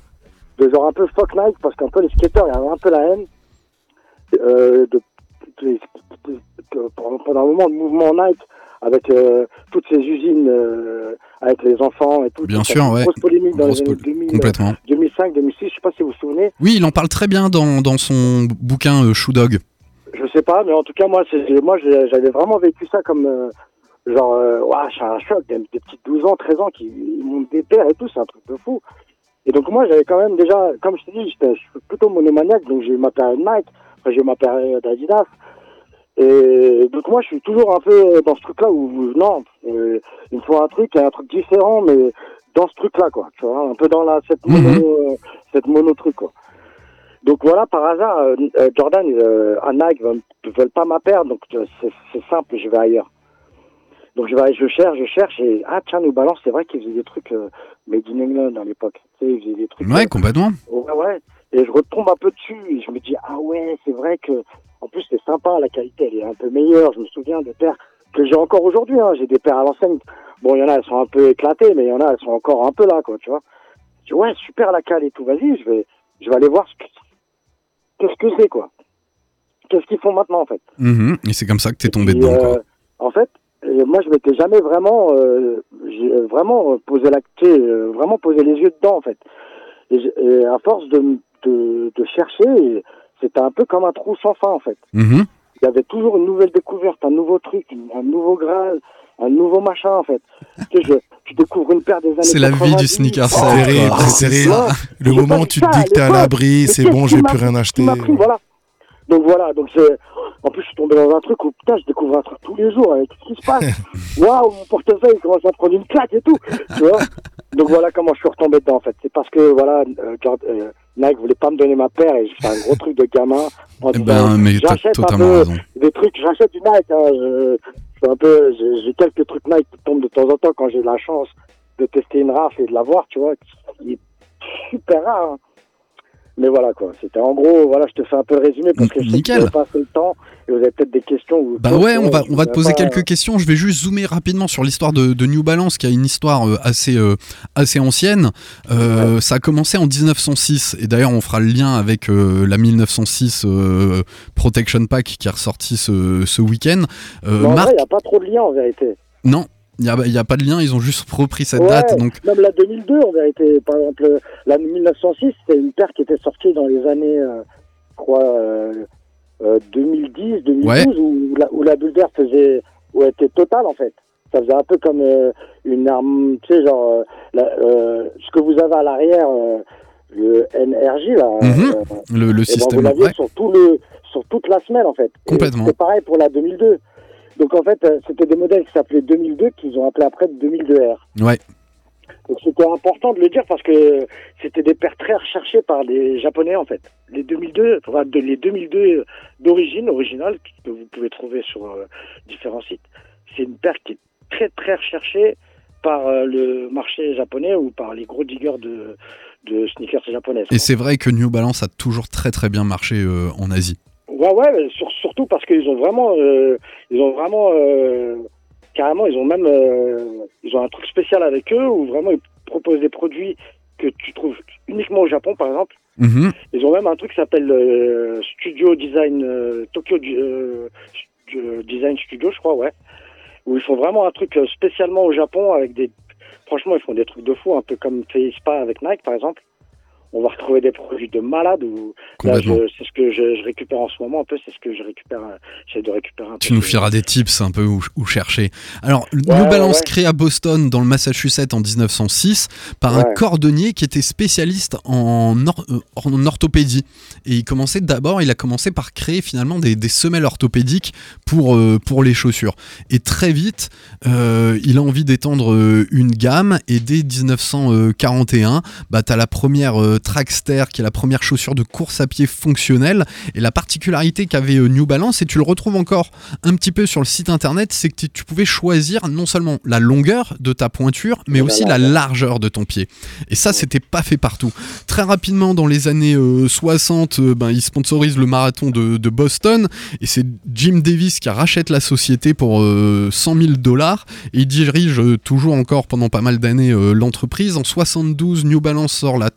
de genre un peu fuck Nike, parce qu'un peu les skateurs, il y avait un peu la haine. Euh, de, de- de- de- pendant un moment, le mouvement Nike, avec euh, toutes ces usines, euh, avec les enfants et tout. Bien sûr, ouais. Grosse polémique dans Grosse les années pol- 2000, Complètement. 2005, 2006, je sais pas si vous vous souvenez. Oui, il en parle très bien dans, dans son bouquin Shoe Dog. Je sais pas, mais en tout cas, moi, c'est, moi, j'avais vraiment vécu ça comme, genre, euh, ouah, j'ai un choc, des, des petits 12 ans, 13 ans qui montent des paires et tout, c'est un truc de fou. Et donc, moi, j'avais quand même déjà, comme je te dis, j'étais- je suis plutôt monomaniaque, donc j'ai eu ma paire Nike, après j'ai eu ma paire d'Adidas. Et donc, moi, je suis toujours un peu dans ce truc-là où, non, euh, il me faut un truc, un truc différent, mais dans ce truc-là, quoi, tu vois, un peu dans la, cette Mhm. mono, euh, cette mono truc, quoi. Donc voilà, par hasard, euh, Jordan, un Nike veulent, veulent pas ma paire, donc c'est simple, je vais ailleurs. Donc je vais, je cherche, je cherche, et ah tiens, nous balance, c'est vrai qu'ils faisaient des trucs euh, made in England à l'époque. Tu sais, ils faisaient des trucs. Ouais, euh, complètement. ouais, ouais. Et je retombe un peu dessus, et je me dis ah ouais, c'est vrai que, en plus c'est sympa, la qualité elle est un peu meilleure. Je me souviens des paires que j'ai encore aujourd'hui. Hein. J'ai des paires à l'enseigne. Bon, il y en a, elles sont un peu éclatées, mais il y en a, elles sont encore un peu là, quoi, tu vois. Je dis ouais, super la cale et tout. Vas-y, je vais, je vais aller voir ce que, qu'est-ce que c'est, quoi. Qu'est-ce qu'ils font maintenant, en fait. Mhm. Et c'est comme ça que t'es tombé Et, dedans, euh, quoi. En fait, Et moi, je m'étais jamais vraiment, euh, j'ai vraiment euh, posé euh, vraiment posé les yeux dedans en fait. Et, j'ai- et à force de, m- de, de chercher, c'était un peu comme un trou sans fin en fait. Mhm. Il y avait toujours une nouvelle découverte, un nouveau truc, un nouveau graal, un nouveau machin en fait. tu sais, je, tu découvres une paire des années. C'est la vie 90. du sneaker C'est Oh, terrible, c'est terrible. Le moment où tu te dis que t'es à l'abri, c'est bon, je vais plus rien acheter. pris, voilà. Donc voilà, donc c'est. En plus, je suis tombé dans un truc où putain, je découvre un truc tous les jours. Avec ce qui se passe Waouh, mon portefeuille commence à prendre une claque et tout. Tu vois Donc voilà comment je suis retombé dedans en fait. C'est parce que voilà, euh, euh, Nike voulait pas me donner ma paire et j'ai fait un gros truc de gamin en Eh disant ben, mais j'achète un peu raison. des trucs, j'achète du Nike. Hein, je, je fais un peu, j'ai quelques trucs Nike qui tombent de temps en temps quand j'ai la chance de tester une raf et de la voir, tu vois, qui est super rare. hein. Mais voilà quoi, c'était en gros, voilà, je te fais un peu le résumé parce que je sais que Nickel. pas le temps et vous avez peut-être des questions. ou Bah ouais, on va, on va te poser pas- quelques questions. Je vais juste zoomer rapidement sur l'histoire de, de New Balance, qui a une histoire euh, assez, euh, assez ancienne. Euh, Ça a commencé en 1906, et d'ailleurs on fera le lien avec euh, la 1906 euh, Protection Pack qui est ressorti ce, ce week-end. Il n'y a pas trop de lien en vérité. non, il n'y a, y a pas de lien, ils ont juste repris cette Ouais, date. Donc, Même la 2002 en vérité. Par exemple, la 1906, c'était une paire qui était sortie dans les années, euh, je crois, euh, euh, 2010, 2012, Ouais. où, la, où la bulle d'air faisait, où elle était totale en fait. Ça faisait un peu comme euh, une arme, tu sais, genre, euh, la- euh, ce que vous avez à l'arrière, euh, le NRJ là. Mhm. euh, le, le eh ben, vous système. l'aviez ouais. sur tout le sur toute la semaine en fait. Complètement. C'était pareil pour la 2002. Donc en fait, euh, c'était des modèles qui s'appelaient 2002 qu'ils ont appelé après 2002R. Ouais. Donc c'était important de le dire parce que c'était des paires très recherchées par les japonais en fait. Les 2002, enfin les 2002 d'origine originale que vous pouvez trouver sur euh, différents sites. C'est une paire qui est très très recherchée par euh, le marché japonais ou par les gros diggers de de sneakers japonaises. Et c'est vrai que New Balance a toujours très très bien marché euh, en Asie. Ouais, ouais, sur- surtout parce qu'ils ont vraiment, euh, ils ont vraiment, euh, carrément, ils ont même, euh, ils ont un truc spécial avec eux où vraiment ils proposent des produits que tu trouves uniquement au Japon, par exemple. Mhm. Ils ont même un truc qui s'appelle euh, Studio Design euh, Tokyo euh, Design Studio, je crois, ouais, où ils font vraiment un truc spécialement au Japon avec des, franchement, ils font des trucs de fou, un peu comme fait Spa avec Nike, par exemple. On va retrouver des produits de malade ou là, c'est ce que je, je récupère en ce moment un peu, c'est ce que je récupère, j'essaie de récupérer un peu. Tu nous fieras des tips un peu où, où chercher. Alors, New Ouais, Balance ouais. créé à Boston dans le Massachusetts en 1906 par un cordonnier qui était spécialiste en, or- euh, en orthopédie. Et il commençait d'abord, il a commencé par créer finalement des, des semelles orthopédiques pour, euh, pour les chaussures. Et très vite, euh, il a envie d'étendre une gamme et dès 1941, bah, tu as la première euh, Trackster qui est la première chaussure de course à pied fonctionnelle. Et la particularité qu'avait euh, New Balance, et tu le retrouves encore un petit peu sur le site internet, c'est que tu- pouvais choisir non seulement la longueur de ta pointure, mais aussi la largeur de ton pied. Et ça, c'était pas fait partout. Très rapidement, dans les années euh, 60, euh, ben, ils sponsorisent le marathon de, de Boston, et c'est Jim Davis qui rachète la société pour euh, 100 000 dollars, et il dirige euh, toujours encore pendant pas mal d'années euh, l'entreprise. En 72, New Balance sort la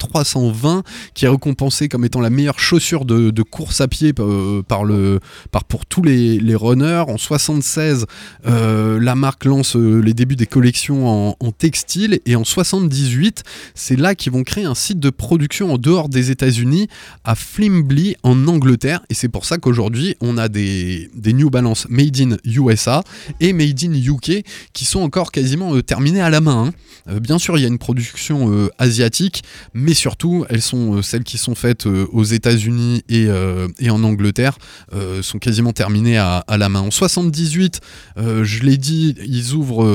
320, qui est récompensée comme étant la meilleure chaussure de, course à pied euh, par le, par, pour tous les, runners. En 76, euh, la marque lance euh, les débuts des collections en, textile. Et en 78, c'est là qu'ils vont créer un site de production en dehors des États-Unis, à Flimbley, en Angleterre. Et c'est pour ça qu'aujourd'hui, on a des, des New Balance Made in USA et Made in UK qui sont encore quasiment terminés à la main. hein. Bien sûr, il y a une production asiatique, mais surtout, elles sont euh, celles qui sont faites euh, aux États-Unis et, euh, en Angleterre sont quasiment terminées à, la main. En 78, euh, je l'ai dit, ils ouvrent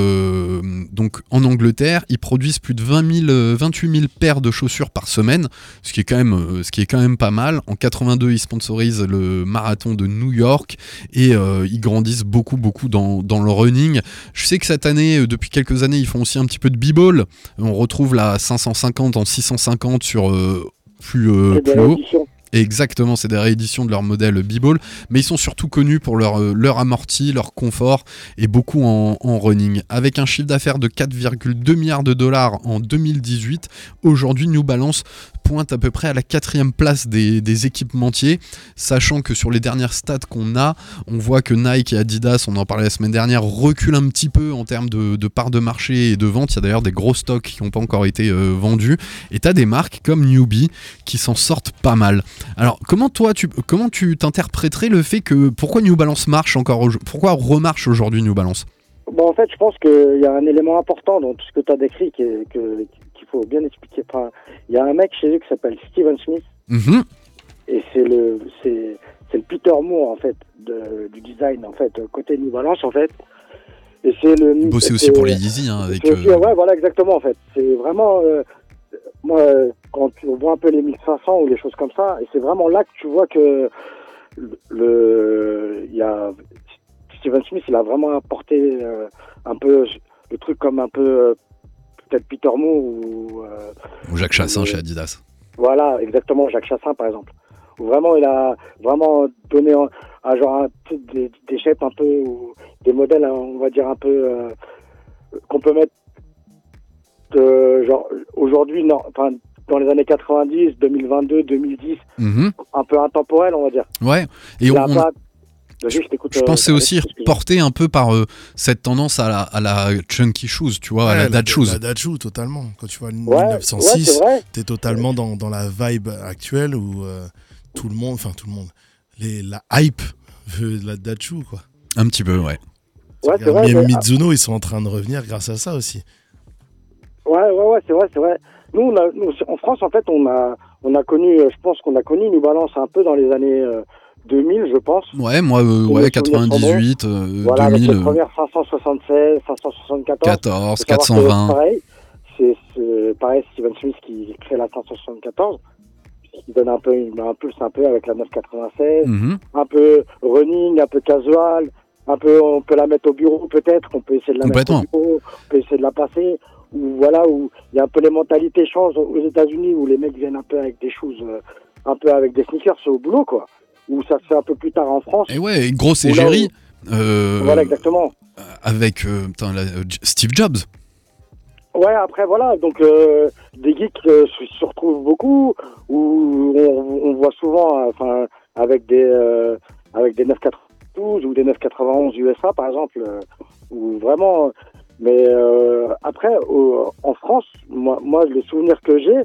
donc en Angleterre, ils produisent plus de 20 000, euh, 28 000 paires de chaussures par semaine, ce qui est quand même, ce qui est quand même pas mal. En 82, ils sponsorisent le marathon de New York et ils grandissent beaucoup, beaucoup dans, dans le running. Je sais que cette année, depuis quelques années, ils font aussi un petit peu de b-ball. On retrouve la 550 en 650 sur plus, euh, C'est des plus haut. Exactement, c'est des rééditions de leur modèle B-Ball, mais ils sont surtout connus pour leur, euh, leur amorti, leur confort et beaucoup en, en running. Avec un chiffre d'affaires de 4,2 milliards de dollars en 2018, aujourd'hui New Balance pointe à peu près à la quatrième place des, équipementiers, sachant que sur les dernières stats qu'on a, on voit que Nike et Adidas, on en parlait la semaine dernière, reculent un petit peu en termes de, de part de marché et de vente. Il y a d'ailleurs des gros stocks qui n'ont pas encore été euh, vendus. Et tu as des marques comme Newbie qui s'en sortent pas mal. Alors, comment toi, tu comment tu t'interpréterais le fait que pourquoi New Balance marche encore, pourquoi remarche aujourd'hui New Balance? Bon, en fait, je pense qu'il y a un élément important dans tout ce que tu as décrit qui est- que- qu'il faut bien expliquer. Enfin, il y a un mec chez eux qui s'appelle Steven Smith Mhm. et c'est le c'est le Peter Moore en fait de- du design en fait côté New Balance en fait. Et c'est le Il bossait aussi pour les Yeezy hein, avec. c'est aussi- euh, ouais, voilà, exactement, en fait. C'est vraiment, euh, moi, quand tu vois un peu les 1500 ou les choses comme ça, et c'est vraiment là que tu vois que le, il y a Steven Smith, il a vraiment apporté euh, un peu le truc comme un peu peut-être Peter Moore ou euh, ou Jacques Chassin euh, chez Adidas. voilà, exactement, Jacques Chassin, par exemple. Où vraiment, il a vraiment donné un, un genre un, des, des shapes un peu, ou des modèles, hein, on va dire, un peu, euh, qu'on peut mettre, euh, genre, aujourd'hui, non, enfin, dans les années 90, 2022, 2010, Mhm. un peu intemporel, on va dire. Ouais. Et on, pas- Vas-y, je t'écoute, Je euh, pense que c'est aussi porté un peu par euh, cette tendance à la, à la chunky shoes, tu vois, à la Ouais, dad shoes. La dad shoe, totalement. Quand tu vois le Ouais, ouais, 1906, c'est vrai. t'es totalement dans, dans la vibe actuelle où euh, tout le monde, enfin tout le monde, les, la hype veut de la dad shoe, quoi. Un petit peu, ouais. Ouais, c'est vrai. Mais Mizuno, ils sont en train de revenir grâce à ça aussi. Ouais, ouais, ouais, c'est vrai, c'est vrai. Nous, on a, nous, en France, en fait, on a, on a connu, euh, je pense qu'on a connu New Balance un peu dans les années euh, 2000, je pense. Ouais, moi, euh, ouais, me souvenir son 98, euh, voilà, avec 2000, les premières 576, 574. 14, Faut savoir que 420. Pareil, c'est pareil, Steven Smith qui crée la 574, qui donne un peu une impulse un peu avec la 996, Mhm. un peu running, un peu casual, un peu on peut la mettre au bureau peut-être, on peut essayer de la mettre au bureau, on peut essayer de la passer, ou voilà où il y a un peu les mentalités changent aux États-Unis où les mecs viennent un peu avec des choses, euh, un peu avec des sneakers au boulot quoi, où ça se fait un peu plus tard en France. Et ouais, une grosse Ou égérie. euh, Voilà exactement. avec euh, putain, la- euh, J- Steve Jobs. Ouais, après voilà, donc euh, des geeks euh, se, retrouvent beaucoup, où on, on voit souvent, enfin, avec des euh, avec des 992 ou des 991 USA par exemple, ou vraiment. Mais après, en France, moi, moi, le souvenir que j'ai,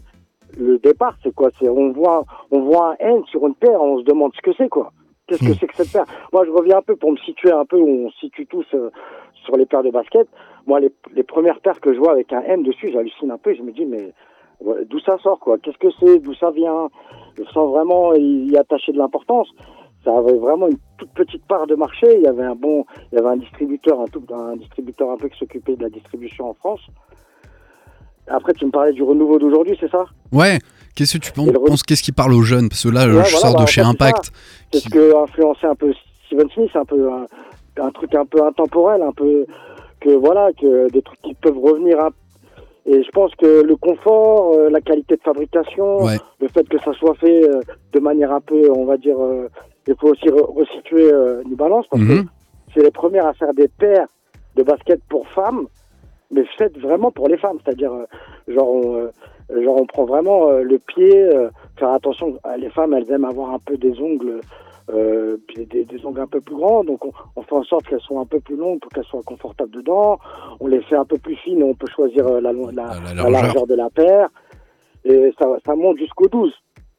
le départ, c'est quoi? C'est on voit on voit un N sur une paire, on se demande ce que c'est quoi. Qu'est-ce que c'est que cette paire Moi, je reviens un peu pour me situer un peu où on se situe tous euh, sur les paires de basket. Moi, les, les premières paires que je vois avec un M dessus, j'hallucine un peu. Je me dis, mais ouais, d'où ça sort, quoi? Qu'est-ce que c'est? D'où ça vient? Je sens vraiment y attacher de l'importance. Ça avait vraiment une toute petite part de marché. Il y avait un bon, il y avait un distributeur, un, tout, un distributeur un peu qui s'occupait de la distribution en France. Après, tu me parlais du renouveau d'aujourd'hui, c'est ça? Ouais, qu'est-ce que tu penses le Qu'est-ce qui parle aux jeunes? Parce que là, Ouais, je voilà, sors bah, de en chez c'est Impact. C'est ce que a influencé un peu Steven Smith, un peu un, un truc un peu intemporel, un peu que voilà, que des trucs qui peuvent revenir. Et je pense que le confort, euh, la qualité de fabrication, Ouais. le fait que ça soit fait euh, de manière un peu, on va dire, euh, il faut aussi re- resituer New Balance parce que Mhm. c'est les premières à faire des paires de basket pour femmes, mais faites vraiment pour les femmes, c'est-à-dire euh, genre on, euh, genre on prend vraiment euh, le pied, euh, faire attention, les femmes elles aiment avoir un peu des ongles, euh, des, des ongles un peu plus grands, donc on, on fait en sorte qu'elles soient un peu plus longues pour qu'elles soient confortables dedans, on les fait un peu plus fines, on peut choisir la, la, La- la la largeur. de la paire, et ça, ça monte jusqu'au 12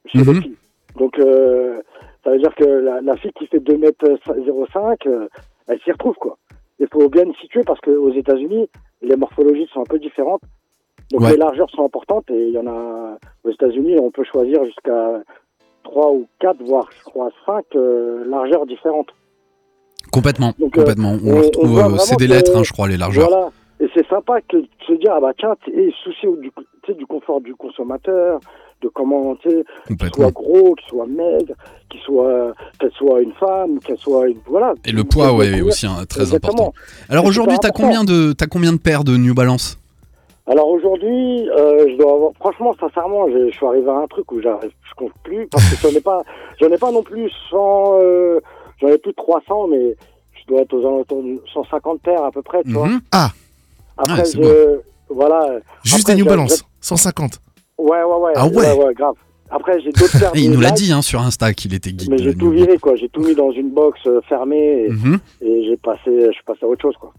chez les Mhm. filles. Donc euh, ça veut dire que la, la fille qui fait 2 mètres 05, euh, elle s'y retrouve quoi. Il faut bien le situer parce qu'aux États-Unis, les morphologies sont un peu différentes. Donc Ouais. les largeurs sont importantes et il y en a aux États-Unis, on peut choisir jusqu'à 3 ou 4, voire je crois 5 euh, largeurs différentes. Complètement, Donc, euh, complètement. On, on- euh, c'est des lettres, hein, je crois, les largeurs. Voilà. Et c'est sympa que de se dire, ah bah tiens, et souci du, du confort du consommateur, de comment, tu sais, qu'il soit gros, qu'il soit maigre, qu'il soit, qu'elle soit une femme, qu'elle soit une, voilà. Et le poids, ouais, est aussi un- très Exactement. important. Alors aujourd'hui, t'as combien de t'as combien de paires de New Balance? Alors aujourd'hui, euh, je dois avoir, franchement, sincèrement, je, je suis arrivé à un truc où j'arrive, je compte plus, parce que j'en ai pas, j'en ai pas non plus 100, euh, j'en ai plus de 300, mais je dois être aux alentours de 150 paires à peu près, tu vois. Mhm. Ah, Après, je, voilà. juste Après, des New Balance, 150. Ouais, ouais, ouais. Ah ouais ouais, grave. Après, j'ai d'autres paires il nous l'a dit hein, sur Insta qu'il était geek. Mais j'ai tout viré, quoi. J'ai tout mis dans une box euh, fermée et, Mhm. et j'ai passé, je suis passé à autre chose, quoi.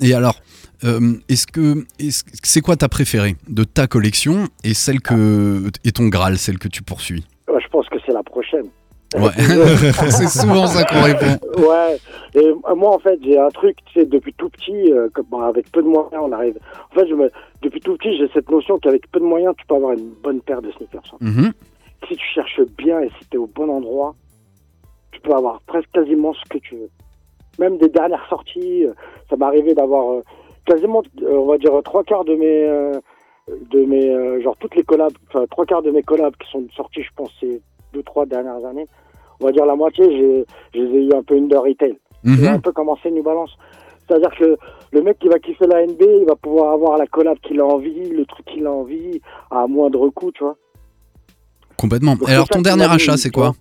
Et alors, euh, est-ce que c'est quoi ta préférée de ta collection et celle que et ton Graal, celle que tu poursuis? Ouais, je pense que c'est la prochaine. Ouais, c'est souvent ça qu'on répond. Ouais, et euh, moi en fait j'ai un truc, tu sais, depuis tout petit, euh, comme, bon, avec peu de moyens on arrive. En fait, je me, depuis tout petit j'ai cette notion qu'avec peu de moyens tu peux avoir une bonne paire de sneakers. hein. Mhm. Si tu cherches bien et si tu es au bon endroit, tu peux avoir presque quasiment ce que tu veux. Même des dernières sorties, euh, ça m'est arrivé d'avoir euh, quasiment, euh, on va dire, trois quarts de mes, euh, de mes, euh, genre toutes les collabs, enfin trois quarts de mes collabs qui sont sortis, je pense, ces deux trois dernières années. On va dire la moitié, j'ai, je les ai eu un peu under retail. C'est un Mhm. peu comme c'est New Balance. C'est-à-dire que le mec qui va kiffer la NB, il va pouvoir avoir la collab qu'il a envie, le truc qu'il a envie, à moindre coût, tu vois. Complètement. Donc, Et alors ton dernier achat, c'est quoi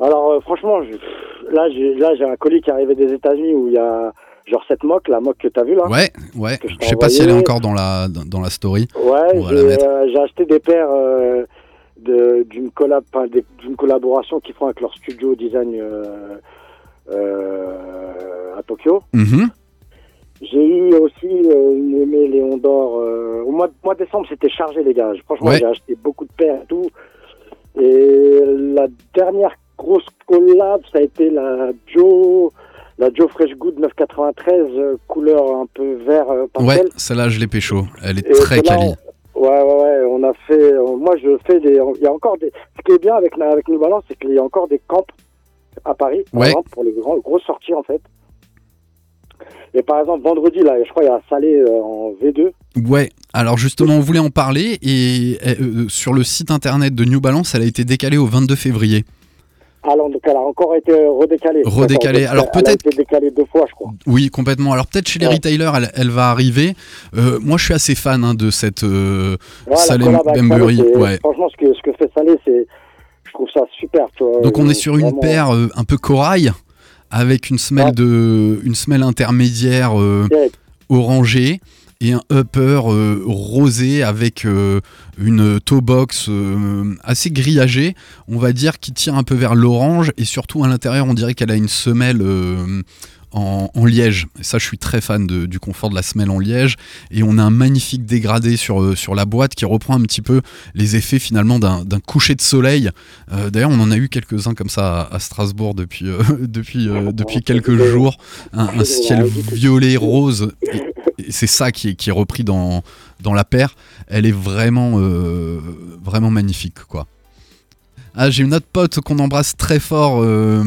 Alors euh, franchement, je- là j'ai j'ai un colis qui est arrivé des États-Unis où il y a genre cette moque, la moque que t'as vue là. Ouais, ouais. je Je sais pas si elle est encore dans la dans dans la story. Ouais, j'ai euh, j'ai acheté des paires euh, d'une collab, d'une collaboration qu'ils font avec leur studio design euh, euh, à Tokyo. Mhm. J'ai eu aussi euh, une aimée Léon d'Or. euh, au mois de, mois de décembre, c'était chargé, les gars. Franchement, Ouais. j'ai acheté beaucoup de paires et tout. Et la dernière grosse collab, ça a été la Joe, la Joe Fresh Good 993, euh, couleur un peu vert Ouais, celle-là je l'ai pécho. Elle est Et très quali. Ouais, ouais, ouais. On a fait. euh, moi, je fais des. Il y a encore des. Ce qui est bien avec, avec New Balance, c'est qu'il y a encore des camps à Paris, par Ouais. exemple, pour les grands, grosses sorties, en fait. Et par exemple, vendredi, là, je crois, il y a Salé euh, en V2. Ouais, alors justement, on voulait en parler et euh, sur le site internet de New Balance, elle a été décalée au 22 février. Alors, donc, elle a encore été redécalée. Redécalée. Alors, elle a peut-être- été décalée deux fois, je crois. Oui, complètement. Alors peut-être chez les Ouais. retailers, elle, elle va arriver. Euh, moi, je suis assez fan hein, de cette euh, Bembury. Salé, c'est- Ouais. Franchement, ce que, ce que fait Salé, c'est. Je trouve ça super, tu vois. Donc on est sur une paire euh, un peu corail avec une semelle Ouais. de une semelle intermédiaire euh, orangée et un upper euh, rosé avec euh, une toe box euh, assez grillagée, on va dire qui tire un peu vers l'orange. Et surtout à l'intérieur on dirait qu'elle a une semelle en, liège. Et ça je suis très fan du confort de la semelle en liège et on a un magnifique dégradé sur, euh, sur la boîte qui reprend un petit peu les effets finalement d'un coucher de soleil euh, D'ailleurs, on en a eu quelques-uns comme ça à, Strasbourg depuis, euh, depuis, depuis quelques jours. Un, ciel violet rose. Et, c'est ça qui est, qui est repris dans, dans la paire. Elle est vraiment, vraiment magnifique, quoi. Ah, j'ai une autre pote qu'on embrasse très fort, euh,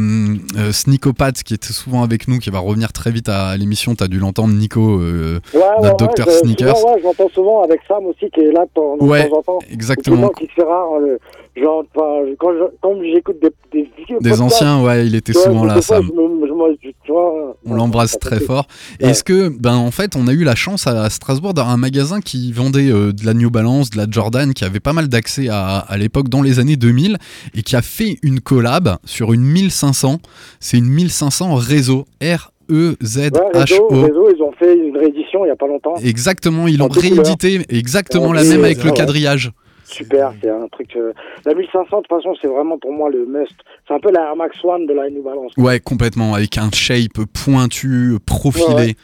euh, Sneakopath, qui était souvent avec nous, qui va revenir très vite à, l'émission. T'as dû l'entendre, Nico. euh, Ouais, ouais, notre ouais, Dr je- Sneakers. souvent, ouais, je l'entends souvent avec Sam aussi, qui est là temps, de Ouais, temps en temps. exactement. Qui se fait rare. euh, genre, quand j'écoute des, des vieux Des podcasts, anciens, ouais, il était souvent des là, fois, Sam. je me- je me- vois, On l'embrasse très fort. Ouais. Est-ce que, ben en fait, on a eu la chance à Strasbourg d'avoir un magasin qui vendait euh, de la New Balance, de la Jordan, qui avait pas mal d'accès à, à l'époque dans les années 2000 et qui a fait une collab sur une 1500. C'est une 1500 réseau R E Z H O. réseau, ils ont fait une réédition il y a pas longtemps. Exactement, ils l'ont réédité exactement En la même avec le quadrillage. Super, c'est un truc. euh, La 1500, de toute façon, c'est vraiment pour moi le must. C'est un peu la Air Max One de la New Balance. Ouais, complètement, avec un shape pointu, profilé. Ouais, ouais.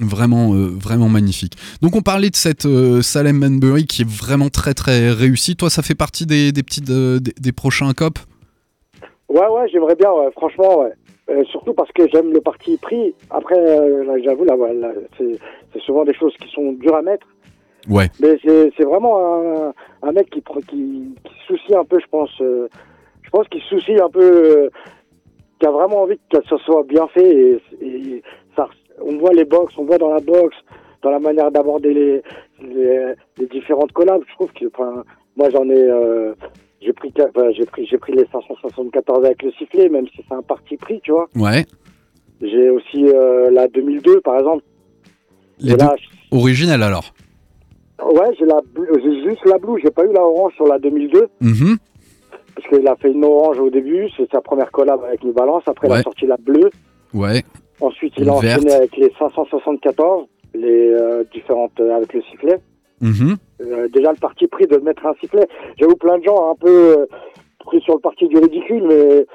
Vraiment, euh, vraiment magnifique. Donc on parlait de cette euh, Salem Manbury qui est vraiment très très réussie. Toi, ça fait partie des, des petites des, des prochains COP Ouais, ouais, j'aimerais bien, ouais, franchement, ouais. Euh, surtout parce que j'aime le parti pris. Après, euh, j'avoue, là, ouais, là, c'est souvent des choses qui sont dures à mettre. Ouais. Mais c'est vraiment un, un mec qui, qui, soucie un peu, je pense. euh, je pense qu'il soucie un peu, euh, qui a vraiment envie que ça soit bien fait. Et, et ça, on voit les box, on voit dans la box, dans la manière d'aborder les, les, les différentes collabs. Je trouve que, enfin, moi j'en ai, euh, j'ai pris, enfin, j'ai pris, j'ai pris les 574 avec le sifflet, même si c'est un parti pris, tu vois. Ouais. J'ai aussi euh, la 2002, par exemple. Les Et deux là, alors. Ouais, j'ai la j'ai juste la blue, j'ai pas eu la orange sur la 2002 Mhm. parce qu'il a fait une orange au début, c'est sa première collab avec New Balance. Après, il Ouais. a sorti la bleue. Ouais. Ensuite, il Une a enchaîné verte. avec les 574, les euh, différentes euh, avec le sifflet. Euh, euh, déjà le parti pris de mettre un sifflet. J'avoue plein de gens un peu euh, pris sur le parti du ridicule, mais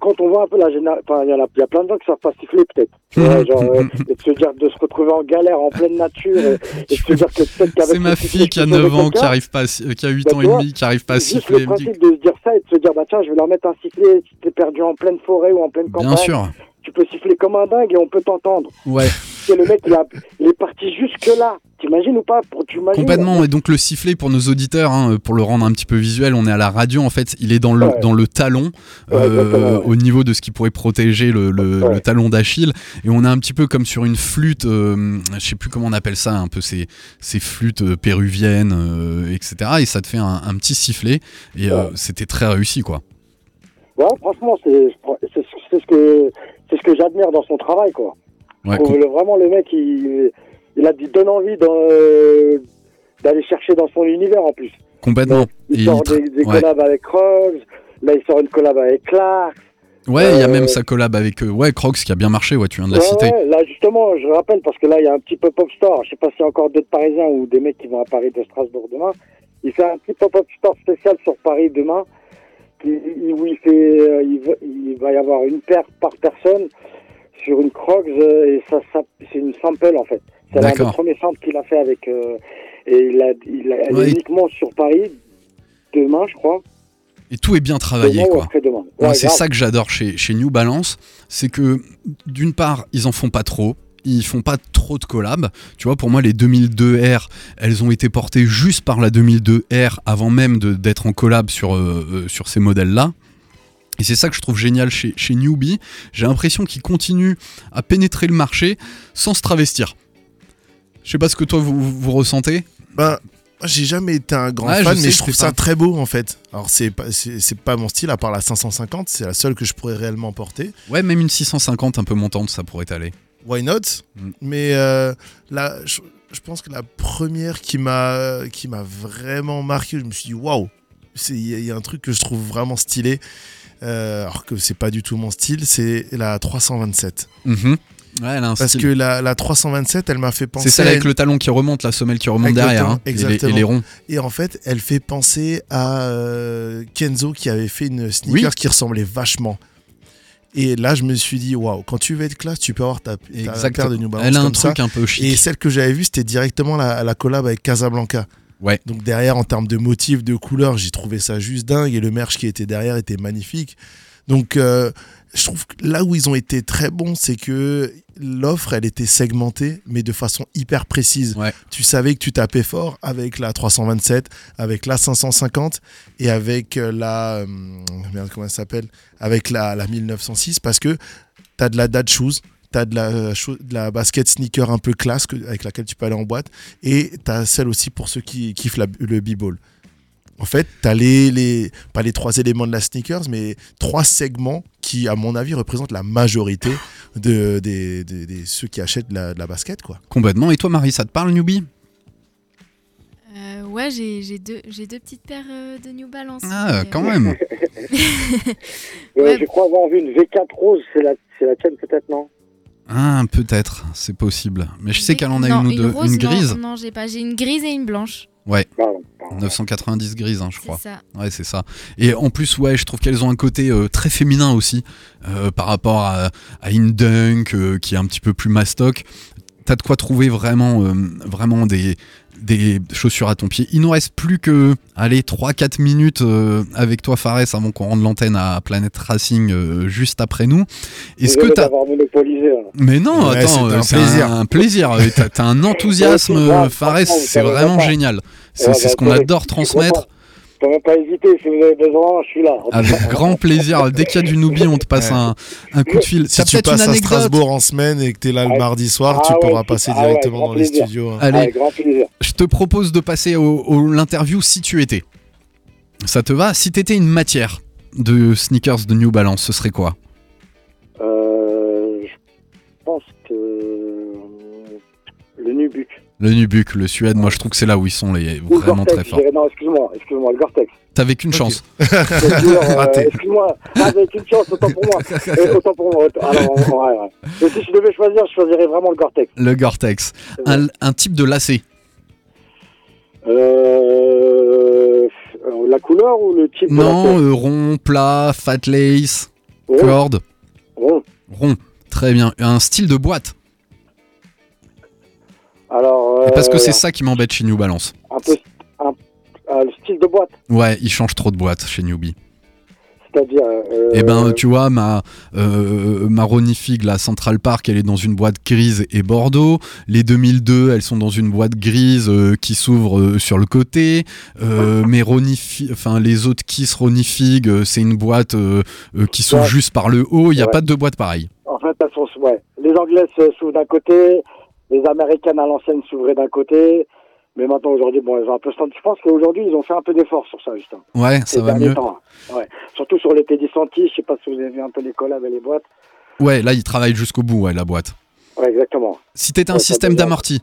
quand on voit un peu la génération, enfin il y en a, il y a plein de gens qui savent pas siffler peut-être. Vois, genre, euh, et de se dire de se retrouver en galère en pleine nature et, et de se dire que peut-être qu'avec C'est ma le fille qui a tu sauves 9 ans, qui arrive pas, euh, qui a 8 Bah, ans et demi, qui arrive pas à siffler. le principe de se dire ça et de se dire bah tiens je vais leur mettre un sifflet si t'es perdu en pleine forêt ou en pleine campagne Bien sûr. Tu peux siffler comme un dingue et on peut t'entendre Ouais, c'est le mec il, a, il est parti jusque là t'imagines ou pas pour complètement. Et donc le sifflet pour nos auditeurs, hein, pour le rendre un petit peu visuel, on est à la radio en fait. Il est dans le Ouais. dans le talon, Ouais, euh, ouais. au niveau de ce qui pourrait protéger le, le, Ouais. le talon d'Achille. Et on est un petit peu comme sur une flûte. euh, je sais plus comment on appelle ça, un peu ces ces flûtes euh, péruviennes, euh, etc. Et ça te fait un, un petit sifflet. Et c'était très réussi quoi. ouais franchement c'est c'est ce que c'est ce que j'admire dans son travail quoi Ouais, le- vraiment le mec il il a il donne envie d'aller chercher dans son univers en plus complètement. il sort il des, des ouais. collabs avec Rose là il sort une collab avec Clark Ouais, il y a Euh, même sa collab avec euh, ouais Crocs qui a bien marché. Ouais, tu viens de la Ouais, citer. ouais, là justement, je rappelle parce que là il y a un petit pop-up store. Je sais pas s'il y a encore d'autres Parisiens ou des mecs qui vont à Paris de Strasbourg demain. Il fait un petit pop-up store spécial sur Paris demain, où il fait, euh, il, va, il va y avoir une paire par personne sur une Crocs euh, et ça, ça c'est une sample en fait. C'est l'un des premiers samples qu'il a fait avec euh, et il a, il a elle Ouais. est uniquement sur Paris demain, je crois. Et tout est bien travaillé demain quoi. Ouais, c'est ça que j'adore chez, chez New Balance, c'est que d'une part, ils en font pas trop. Ils font pas trop de collabs. Tu vois, pour moi, les 2002R, elles ont été portées juste par la 2002R avant même d'être en collab sur, euh, euh, sur ces modèles-là. Et c'est ça que je trouve génial chez, chez Newbie. J'ai l'impression qu'ils continuent à pénétrer le marché sans se travestir. Je sais pas ce que toi vous, ressentez. Moi, j'ai jamais été un grand fan, mais je trouve ça pas. très beau en fait. Alors c'est pas c'est pas mon style à part la 550, c'est la seule que je pourrais réellement porter. Ouais, même une 650 un peu montante, ça pourrait aller. Why not? Mm. Mais euh, là, je, je pense que la première qui m'a qui m'a vraiment marqué, je me suis dit waouh, c'est il y, a- il y a un truc que je trouve vraiment stylé. euh, alors que c'est pas du tout mon style, c'est la 327. Mhm. Ouais, elle a un Parce style. que la, la 327, elle m'a fait penser. C'est celle avec une- le talon qui remonte, la semelle qui remonte Exactement, derrière, hein, et, les, et exactement. les ronds. Et en fait, elle fait penser à euh, Kenzo qui avait fait une sneakers Oui. qui ressemblait vachement. Et là, je me suis dit, waouh, quand tu veux être classe, tu peux avoir ta, ta paire de New Balance Elle a un comme ça. truc un peu chic. Et celle que j'avais vue, c'était directement la, la collab avec Casablanca. Ouais. Donc derrière, en termes de motifs, de couleurs, j'ai trouvé ça juste dingue. Et le merch qui était derrière était magnifique. Donc euh, je trouve que là où ils ont été très bons, c'est que l'offre, elle était segmentée, mais de façon hyper précise. Ouais. Tu savais que tu tapais fort avec la 327, avec la 550 et avec euh, la... euh, merde, comment elle s'appelle? Avec la, la 1906, parce que tu as de la dad shoes, tu as de la, euh, de la basket sneaker un peu classe que- avec laquelle tu peux aller en boîte, et tu as celle aussi pour ceux qui kiffent la- le b-ball. En fait, tu as les, les, pas les trois éléments de la sneakers, mais trois segments qui, à mon avis, représentent la majorité de, des, des- des- ceux qui achètent de la, de la basket. quoi. Complètement. Et toi, Marie, ça te parle, Newbie Euh, ouais, j'ai j'ai deux, j'ai deux petites paires euh, de New Balance. Ah, mais, quand euh, même. Ouais, Ouais. Je crois avoir vu une V4 rose, c'est la, c'est la tienne peut-être, non? Ah, peut-être, c'est possible. Mais je sais qu'elle en a non, une ou deux. rose, une grise Non, non j'ai pas. J'ai une grise et une blanche. Pardon. 990 grises, hein, je crois. C'est ça. Ouais, c'est ça. Et en plus, ouais, je trouve qu'elles ont un côté euh, très féminin aussi, euh, par rapport à, à Indunk, euh, qui est un petit peu plus mastoc. T'as de quoi trouver vraiment, euh, vraiment des, des chaussures à ton pied. Il nous reste plus que, allez, 3-4 minutes euh, avec toi, Fares, avant qu'on rende l'antenne à Planet Racing euh, juste après nous. Est-ce que t'as. hein. Mais non, Ouais, attends, c'était un euh, c'est plaisir. un plaisir. T'as un enthousiasme, Fares, c'est vraiment génial. C'est Ouais, c'est bah, ce qu'on adore transmettre. Même pas hésiter, si vous avez besoin, je suis là. Avec grand plaisir. Dès qu'il y a du Newbie, on te passe Ouais. un, un coup de fil. Si tu passes à Strasbourg en semaine et que tu es là le Ah, mardi soir, ah tu ouais, pourras passer ah ouais, directement dans les plaisir. studios. hein. Allez, Avec grand plaisir. je te propose de passer au, au- l'interview si tu étais. Ça te va? Si t'étais une matière de sneakers de New Balance, ce serait quoi? Euh, je pense que le Nubuck. Le Nubuck, le Suède, moi je trouve que c'est là où ils sont les, vraiment très forts. Non, excuse-moi, excuse-moi, le Gore-Tex. T'avais qu'une chance. Euh, Raté. excuse-moi, Ah, avec une chance, autant pour moi. Euh, autant pour moi. autant- Alors, ouais, ouais. Mais si je devais choisir, je choisirais vraiment le Gore-Tex. Le Gore-Tex. Un, un type de lacet. la couleur ou le type de Non, lacet euh, rond, plat, fat lace, Rond. corde, Rond. rond. Très bien. Un style de boîte. Alors, Parce que euh, c'est ça qui m'embête chez New Balance. un peu un- euh, le style de boîte, Ouais, ils changent trop de boîtes chez Newbie. c'est-à-dire. euh, Eh ben, tu vois, ma, euh, ma Ronnie Fig, la Central Park, elle est dans une boîte grise et bordeaux. Les 2002, elles sont dans une boîte grise euh, qui s'ouvre euh, sur le côté. Euh, Ronnie Fi- enfin, les autres Kiss Ronnie Fig, euh, c'est une boîte euh, euh, qui s'ouvre Ouais. juste par le haut. Il n'y a Ouais. pas de deux boîtes pareilles. En fait, elles sont, ouais. Les Anglaises euh, s'ouvrent d'un côté, les Américaines à l'ancienne s'ouvraient d'un côté. Mais maintenant, aujourd'hui, bon, elles ont un peu. Je pense qu'aujourd'hui, ils ont fait un peu d'effort sur ça, justement. Ouais, ça va mieux. temps, hein. Ouais. Surtout sur les Teddy Santi, je sais pas si vous avez vu un peu les collabs et les boîtes. Ouais, là, ils travaillent jusqu'au bout, ouais, la boîte. Ouais, exactement. Si t'étais un Ouais, système d'amorti,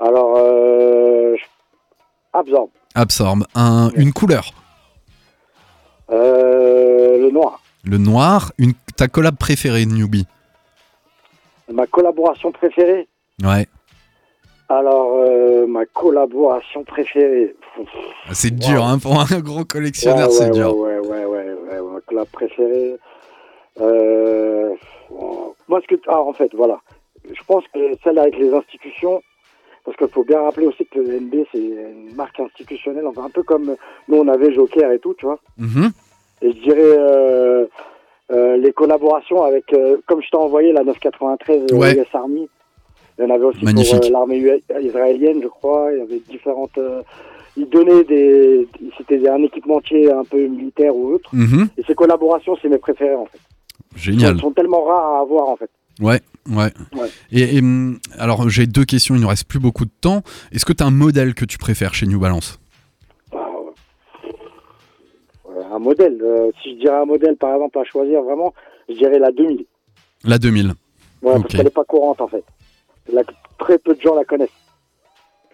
Alors, euh, je- Absorb. absorbe un, une couleur. Euh, le noir. Le noir, une, ta collab préférée, Newbie? Ma collaboration préférée. Ouais. Alors, euh, ma collaboration préférée. C'est Wow. dur, hein, pour un gros collectionneur, ouais, c'est ouais, dur. Ouais, ouais, ouais, ouais, ouais, ma collab préférée. Euh, moi, ce que, ah, en fait, voilà. Je pense que celle avec les institutions, parce qu'il faut bien rappeler aussi que le NB, c'est une marque institutionnelle, enfin, un peu comme nous, on avait Joker et tout, tu vois. Mhm. Et je dirais euh, les collaborations avec, euh, comme je t'ai envoyé la 993 euh, Ouais. US Army. Il y en avait aussi Magnifique. pour euh, l'armée israélienne, je crois. Il y avait différentes. euh, ils donnaient des. C'était un équipementier un peu militaire ou autre. Mhm. Et ces collaborations, c'est mes préférées en fait. Génial. Elles sont tellement rares à avoir en fait. Ouais, ouais. Ouais. Et, et, hum, alors, j'ai deux questions, il ne reste plus beaucoup de temps. Est-ce que tu as un modèle que tu préfères chez New Balance Bah, euh, un modèle. euh, si je dirais un modèle par exemple à choisir vraiment, je dirais la 2000. La 2000. Ouais, parce qu'elle n'est pas courante en fait. La- très peu de gens la connaissent.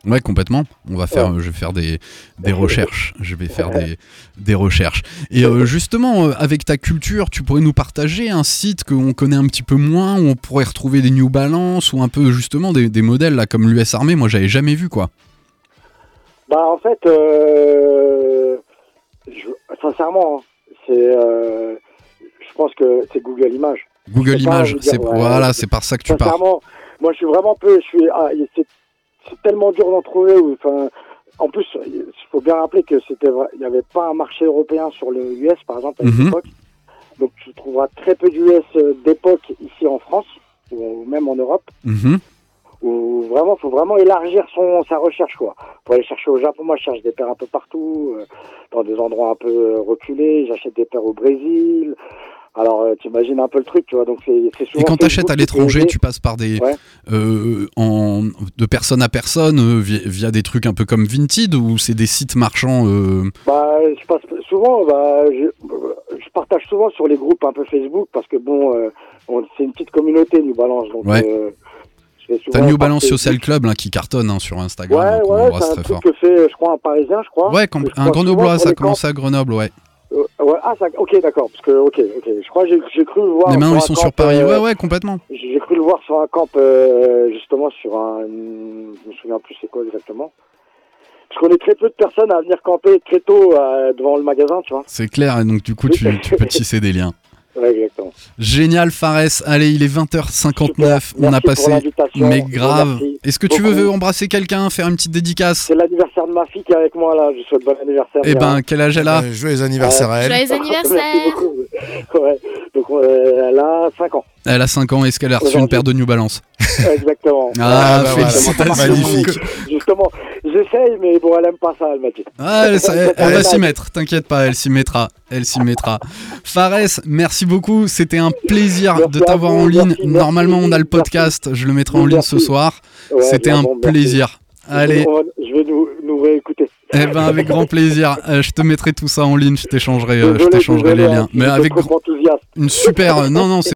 Ouais, complètement. On va faire, je vais faire des, des recherches. Je vais faire des, des recherches. Et euh, justement, euh, avec ta culture, tu pourrais nous partager un site qu'on connaît un petit peu moins, où on pourrait retrouver des New Balance ou un peu justement des, des modèles là comme l'US Armée. Moi, j'avais jamais vu quoi. Bah en fait, euh, je- sincèrement, hein, c'est, euh, je pense que c'est Google Images. Google Images, c'est ouais, voilà, c'est par ça que tu pars. Sincèrement, moi je suis vraiment peu, je suis, ah, c'est, tellement dur d'en trouver. Enfin, en plus, il faut bien rappeler que c'était, vrai- il n'y avait pas un marché européen sur le US par exemple à Mhm. l'époque. Donc tu trouveras très peu d'US euh, d'époque ici en France ou même en Europe. Mhm. Où vraiment, faut vraiment élargir son sa recherche quoi. Pour aller chercher au Japon, moi je cherche des paires un peu partout, euh, dans des endroits un peu euh, reculés. J'achète des paires au Brésil. Alors euh, t'imagines un peu le truc, tu vois. Donc c'est c'est souvent. Et quand tu achètes à l'étranger, tu passes par des Ouais. euh, en, de personne à personne euh, via, via des trucs un peu comme Vinted ou c'est des sites marchands Bah, je passe souvent, bah, je, je partage souvent sur les groupes un peu Facebook parce que bon, on- c'est une petite communauté New Balance. Donc, Ouais. T'as New Balance. Social Club là, qui cartonne hein, sur Instagram. Ouais, ouais, c'est un très truc fort. que fait, je crois, un Parisien, je crois. Ouais, je un grenoblois, ça les commencé à Grenoble, ouais. camps. Euh, ouais, ah, ça, ok, d'accord, parce que, ok, ok. Je crois que j'ai- cru le voir. Les mains, ils sont camp, sur Paris. euh, Ouais, ouais, complètement. J'ai cru le voir sur un camp, euh, justement, sur un. Je me souviens plus c'est quoi exactement. Parce qu'on est très peu de personnes à venir camper très tôt euh, devant le magasin, tu vois. C'est clair, et donc du coup, tu, tu peux tisser des liens. Ouais. Génial, Fares. Allez, il est 20h59. Super. On a Merci passé. Mais grave. Est-ce que tu veux embrasser quelqu'un, faire une petite dédicace? C'est l'anniversaire de ma fille qui est avec moi là. Je souhaite bon anniversaire. Eh ben, quel âge elle a? Euh, joyeux anniversaire à elle. Joyeux anniversaire Merci beaucoup. Ouais. Donc euh, elle a 5 ans. Elle a 5 ans. Est-ce qu'elle a reçu une paire de New Balance Exactement. Ah, Ah, bah voilà, magnifique. Justement, j'essaye, mais bon, elle aime pas ça, elle m'a dit. Ah, elle, ça- elle- elle va s'y mettre, t'inquiète pas, elle s'y mettra, elle s'y mettra. Fares, merci beaucoup, c'était un plaisir Merci de t'avoir en ligne. merci, merci, Normalement, on a le merci. podcast, je le mettrai en ligne ce soir. Ouais, C'était un bon, merci. plaisir. Allez, Je vais nous, nous réécouter. eh ben avec grand plaisir. Euh, je te mettrai tout ça en ligne, je t'échangerai, euh, je t'échangerai les désolé, liens. hein, Mais avec une super, non non, c'est